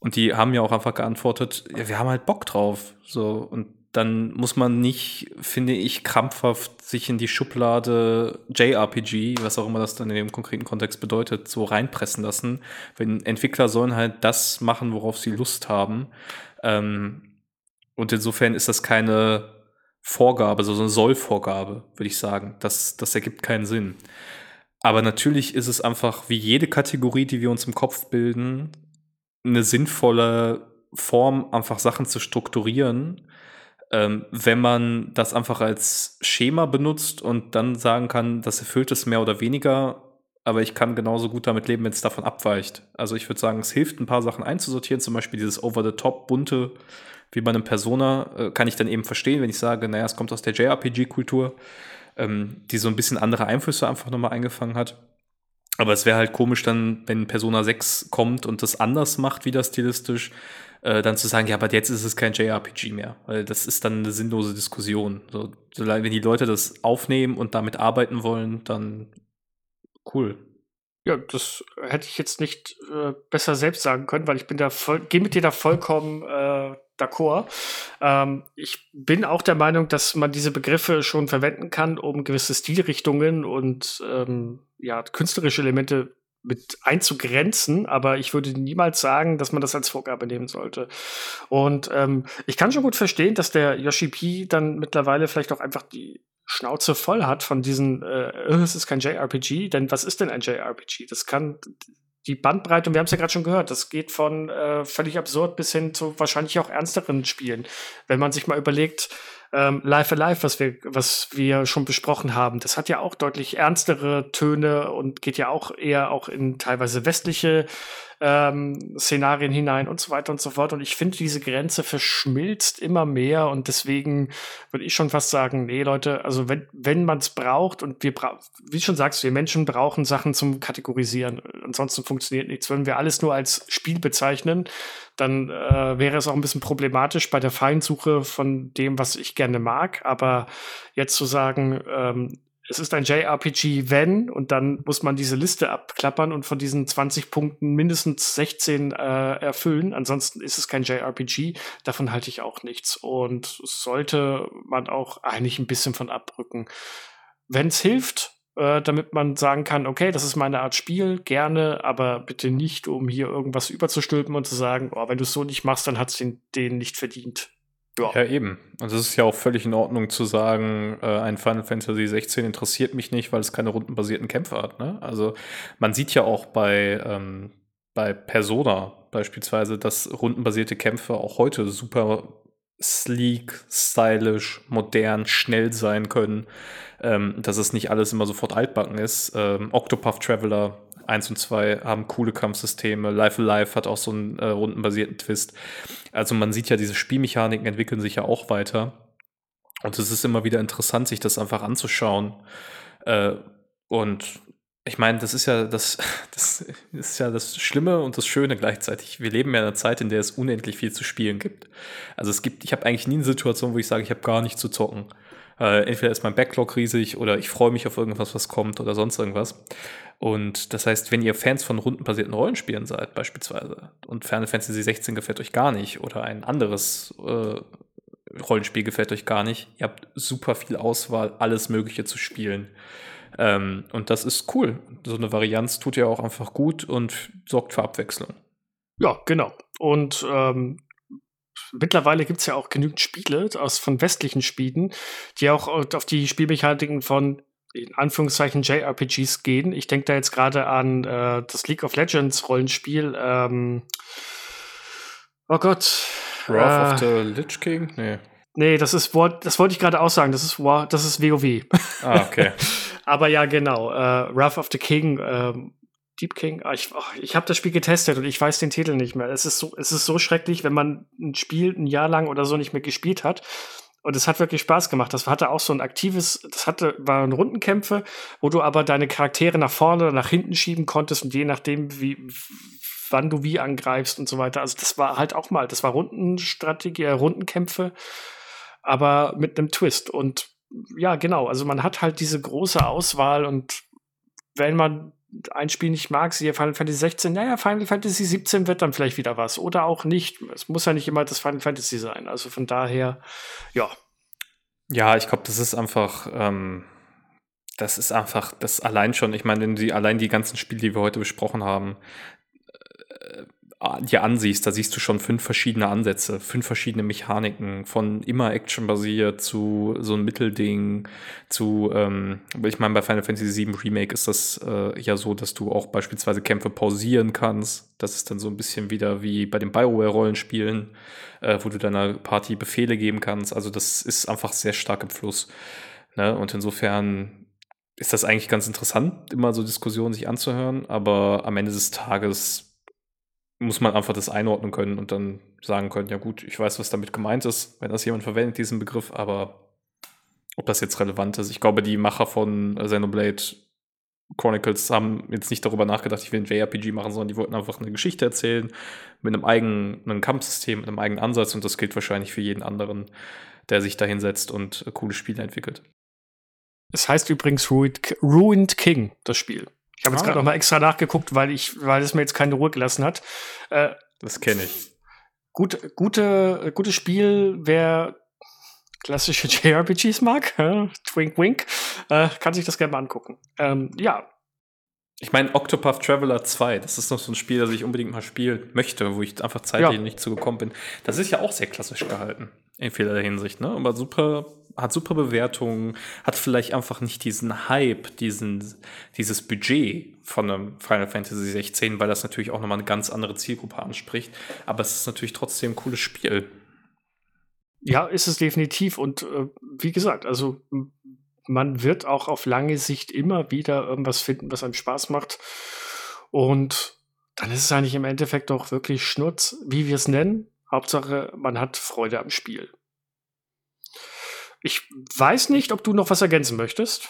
Und die haben ja auch einfach geantwortet, ja, wir haben halt Bock drauf. So, und dann muss man nicht, finde ich, krampfhaft sich in die Schublade JRPG, was auch immer das dann in dem konkreten Kontext bedeutet, so reinpressen lassen. Wenn Entwickler sollen halt das machen, worauf sie Lust haben. Ähm, und insofern ist das keine Vorgabe, so eine Sollvorgabe, würde ich sagen. Das, das ergibt keinen Sinn. Aber natürlich ist es einfach wie jede Kategorie, die wir uns im Kopf bilden, eine sinnvolle Form, einfach Sachen zu strukturieren, ähm, wenn man das einfach als Schema benutzt und dann sagen kann, das erfüllt es mehr oder weniger, aber ich kann genauso gut damit leben, wenn es davon abweicht. Also ich würde sagen, es hilft, ein paar Sachen einzusortieren, zum Beispiel dieses Over-the-Top, bunte, wie bei einem Persona, äh, kann ich dann eben verstehen, wenn ich sage, naja, es kommt aus der JRPG-Kultur, ähm, die so ein bisschen andere Einflüsse einfach nochmal eingefangen hat. Aber es wäre halt komisch dann, wenn Persona 6 kommt und das anders macht, wieder stilistisch, äh, dann zu sagen, ja, aber jetzt ist es kein JRPG mehr. Weil das ist dann eine sinnlose Diskussion. So, wenn die Leute das aufnehmen und damit arbeiten wollen, dann cool. Ja, das hätte ich jetzt nicht äh, besser selbst sagen können, weil ich bin da voll, gehe mit dir da vollkommen äh, d'accord. Ähm, ich bin auch der Meinung, dass man diese Begriffe schon verwenden kann, um gewisse Stilrichtungen und ähm, ja, künstlerische Elemente mit einzugrenzen, aber ich würde niemals sagen, dass man das als Vorgabe nehmen sollte. Und ähm, ich kann schon gut verstehen, dass der Yoshi P dann mittlerweile vielleicht auch einfach die Schnauze voll hat von diesen, äh, äh es ist kein JRPG, denn was ist denn ein JRPG? Das kann die Bandbreite, und wir haben es ja gerade schon gehört, das geht von äh, völlig absurd bis hin zu wahrscheinlich auch ernsteren Spielen. Wenn man sich mal überlegt, ähm, Life Alive, was wir, was wir schon besprochen haben, das hat ja auch deutlich ernstere Töne und geht ja auch eher auch in teilweise westliche ähm, Szenarien hinein und so weiter und so fort. Und ich finde, diese Grenze verschmilzt immer mehr und deswegen würde ich schon fast sagen, nee, Leute, also wenn, wenn man es braucht und wir brauchen, wie schon sagst, wir Menschen brauchen Sachen zum Kategorisieren. Ansonsten funktioniert nichts. Wenn wir alles nur als Spiel bezeichnen, dann äh, wäre es auch ein bisschen problematisch bei der Feinsuche von dem, was ich gerne mag. Aber jetzt zu sagen, ähm, es ist ein JRPG, wenn, und dann muss man diese Liste abklappern und von diesen 20 Punkten mindestens 16 äh, erfüllen. Ansonsten ist es kein JRPG. Davon halte ich auch nichts. Und sollte man auch eigentlich ein bisschen von abrücken. Wenn es hilft, äh, damit man sagen kann, okay, das ist meine Art Spiel, gerne, aber bitte nicht, um hier irgendwas überzustülpen und zu sagen, oh, wenn du es so nicht machst, dann hat es den, den nicht verdient. Ja. ja, eben. Also es ist ja auch völlig in Ordnung zu sagen, äh, ein Final Fantasy 16 interessiert mich nicht, weil es keine rundenbasierten Kämpfe hat. Ne? Also man sieht ja auch bei, ähm, bei Persona beispielsweise, dass rundenbasierte Kämpfe auch heute super sleek, stylisch, modern, schnell sein können. Ähm, dass es nicht alles immer sofort altbacken ist. Ähm, Octopath Traveler 1 und 2 haben coole Kampfsysteme. Life Alive hat auch so einen äh, rundenbasierten Twist. Also man sieht ja, diese Spielmechaniken entwickeln sich ja auch weiter. Und es ist immer wieder interessant, sich das einfach anzuschauen. Äh, und ich meine, das ist ja das, *laughs* das ist ja das Schlimme und das Schöne gleichzeitig. Wir leben ja in einer Zeit, in der es unendlich viel zu spielen gibt. Also es gibt, ich habe eigentlich nie eine Situation, wo ich sage, ich habe gar nichts zu zocken. Äh, entweder ist mein Backlog riesig oder ich freue mich auf irgendwas, was kommt oder sonst irgendwas. Und das heißt, wenn ihr Fans von rundenbasierten Rollenspielen seid, beispielsweise, und Final Fantasy 16 gefällt euch gar nicht oder ein anderes äh, Rollenspiel gefällt euch gar nicht, ihr habt super viel Auswahl, alles Mögliche zu spielen. Ähm, und das ist cool. So eine Varianz tut ja auch einfach gut und sorgt für Abwechslung. Ja, genau. Und ähm, mittlerweile gibt es ja auch genügend Spiele aus von westlichen Spielen, die auch auf die Spielmechaniken von in Anführungszeichen JRPGs gehen. Ich denke da jetzt gerade an äh, das League of Legends Rollenspiel. Ähm, oh Gott. Wrath äh, of the Lich King? Nee. Nee, das ist das wollte ich gerade auch sagen. Das ist das ist WoW. Ah, okay. *laughs* Aber ja, genau. Äh, Wrath of the King, ähm, Deep King. Ah, ich, oh, ich habe das Spiel getestet und ich weiß den Titel nicht mehr. Es ist so, es ist so schrecklich, wenn man ein Spiel ein Jahr lang oder so nicht mehr gespielt hat und es hat wirklich Spaß gemacht. Das hatte auch so ein aktives, das hatte, waren Rundenkämpfe, wo du aber deine Charaktere nach vorne oder nach hinten schieben konntest und je nachdem, wie, wann du wie angreifst und so weiter. Also das war halt auch mal, das war Rundenstrategie, äh, Rundenkämpfe, aber mit einem Twist. Und ja, genau, also man hat halt diese große Auswahl und wenn man ein Spiel nicht mag, siehe Final Fantasy 16, naja, Final Fantasy 17 wird dann vielleicht wieder was. Oder auch nicht. Es muss ja nicht immer das Final Fantasy sein. Also von daher, ja. Ja, ich glaube, das ist einfach, ähm, das ist einfach, das allein schon, ich meine, allein die ganzen Spiele, die wir heute besprochen haben, dir ansiehst, da siehst du schon fünf verschiedene Ansätze, fünf verschiedene Mechaniken, von immer Action-basiert zu so ein Mittelding, zu, ähm, ich meine, bei Final Fantasy VII Remake ist das äh, ja so, dass du auch beispielsweise Kämpfe pausieren kannst. Das ist dann so ein bisschen wieder wie bei den Bioware-Rollenspielen, äh, wo du deiner Party Befehle geben kannst. Also das ist einfach sehr stark im Fluss. Ne? Und insofern ist das eigentlich ganz interessant, immer so Diskussionen sich anzuhören, aber am Ende des Tages muss man einfach das einordnen können und dann sagen können, ja gut, ich weiß, was damit gemeint ist, wenn das jemand verwendet, diesen Begriff, aber ob das jetzt relevant ist. Ich glaube, die Macher von Xenoblade Chronicles haben jetzt nicht darüber nachgedacht, ich will ein JRPG machen, sondern die wollten einfach eine Geschichte erzählen mit einem eigenen Kampfsystem, mit einem eigenen Ansatz und das gilt wahrscheinlich für jeden anderen, der sich da hinsetzt und coole Spiele entwickelt. Es heißt übrigens Ruined King, das Spiel. Ich habe jetzt ah. gerade noch mal extra nachgeguckt, weil ich, weil es mir jetzt keine Ruhe gelassen hat. Äh, das kenne ich. Gut, gute, gutes Spiel, wer klassische *laughs* JRPGs mag, äh, Twink Wink, äh, kann sich das gerne mal angucken. Ähm, ja. Ich meine, Octopath Traveler 2, das ist noch so ein Spiel, das ich unbedingt mal spielen möchte, wo ich einfach zeitlich ja. nicht zugekommen bin. Das ist ja auch sehr klassisch gehalten, in vielerlei Hinsicht, ne? Aber super hat super Bewertungen, hat vielleicht einfach nicht diesen Hype, diesen, dieses Budget von einem Final Fantasy 16, weil das natürlich auch nochmal eine ganz andere Zielgruppe anspricht. Aber es ist natürlich trotzdem ein cooles Spiel. Ja, ist es definitiv. Und äh, wie gesagt, also man wird auch auf lange Sicht immer wieder irgendwas finden, was einem Spaß macht. Und dann ist es eigentlich im Endeffekt auch wirklich Schnurz, wie wir es nennen. Hauptsache, man hat Freude am Spiel. Ich weiß nicht, ob du noch was ergänzen möchtest.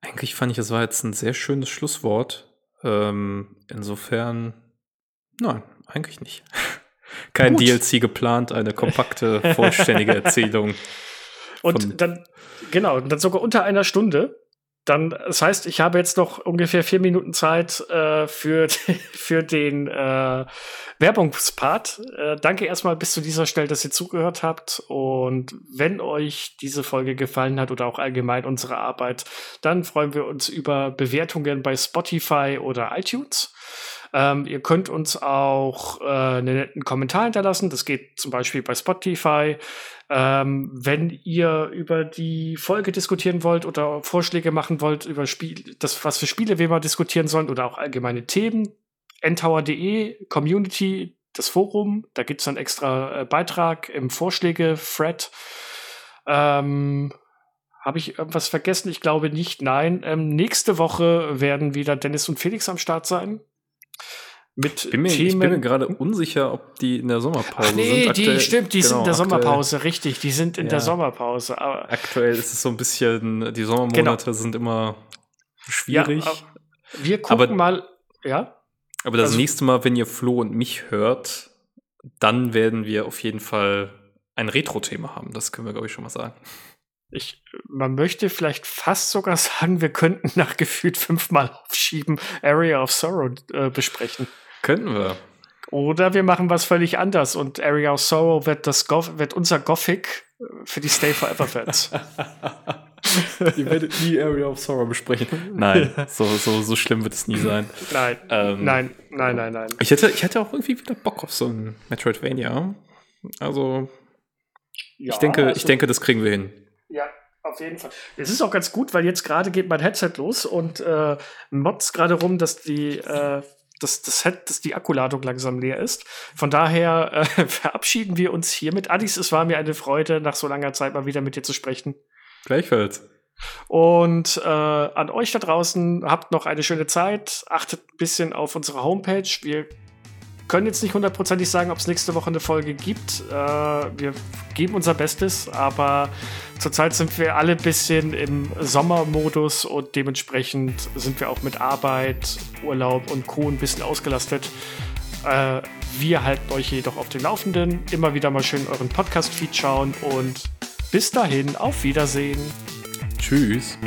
Eigentlich fand ich, es war jetzt ein sehr schönes Schlusswort. Ähm, insofern, nein, eigentlich nicht. *laughs* Kein Gut. DLC geplant, eine kompakte, *laughs* vollständige Erzählung. Und dann, genau, dann sogar unter einer Stunde. Dann, das heißt, ich habe jetzt noch ungefähr vier Minuten Zeit äh, für, *laughs* für den äh, Werbungspart. Äh, danke erstmal bis zu dieser Stelle, dass ihr zugehört habt. Und wenn euch diese Folge gefallen hat oder auch allgemein unsere Arbeit, dann freuen wir uns über Bewertungen bei Spotify oder iTunes. Ähm, ihr könnt uns auch äh, einen netten Kommentar hinterlassen. Das geht zum Beispiel bei Spotify. Ähm, wenn ihr über die Folge diskutieren wollt oder Vorschläge machen wollt über Spiel, das, was für Spiele wir mal diskutieren sollen oder auch allgemeine Themen, ntower.de, Community, das Forum, da gibt es einen extra äh, Beitrag im Vorschläge-Thread. Ähm, Habe ich irgendwas vergessen? Ich glaube nicht. Nein. Ähm, nächste Woche werden wieder Dennis und Felix am Start sein mit bin mir, Themen. Ich bin mir gerade unsicher, ob die in der Sommerpause Ach nee, sind. Aktuell, die stimmt, die genau, sind in der Sommerpause, richtig, die sind in ja. der Sommerpause. Aber aktuell ist es so ein bisschen, die Sommermonate genau. sind immer schwierig. Ja, wir gucken aber, mal, ja. Aber das also, nächste Mal, wenn ihr Flo und mich hört, dann werden wir auf jeden Fall ein Retro-Thema haben. Das können wir, glaube ich, schon mal sagen. Ich, man möchte vielleicht fast sogar *laughs* sagen, wir könnten nach gefühlt fünfmal aufschieben Area of Sorrow äh, besprechen. Könnten wir. Oder wir machen was völlig anders und Area of Sorrow wird, das Goth wird unser Gothic äh, für die Stay Forever Fans. *laughs* Ihr werdet nie Area of Sorrow besprechen. Nein, so, so, so schlimm wird es nie sein. Nein, ähm, nein, nein, nein, nein. Ich hätte, ich hätte auch irgendwie wieder Bock auf so ein Metroidvania. Also, ja, ich, denke, also, ich denke, das kriegen wir hin. Ja, auf jeden Fall. Es ist auch ganz gut, weil jetzt gerade geht mein Headset los und äh, motzt gerade rum, dass die, äh, dass, das Head, dass die Akkuladung langsam leer ist. Von daher äh, *laughs* verabschieden wir uns hiermit. Adis, es war mir eine Freude, nach so langer Zeit mal wieder mit dir zu sprechen. Gleichfalls. Und äh, an euch da draußen, habt noch eine schöne Zeit. Achtet ein bisschen auf unsere Homepage. Wir können jetzt nicht hundertprozentig sagen, ob es nächste Woche eine Folge gibt. Äh, wir geben unser Bestes, aber zurzeit sind wir alle ein bisschen im Sommermodus und dementsprechend sind wir auch mit Arbeit, Urlaub und Co. ein bisschen ausgelastet. Äh, wir halten euch jedoch auf dem Laufenden. Immer wieder mal schön euren Podcast-Feed schauen und bis dahin, auf Wiedersehen. Tschüss.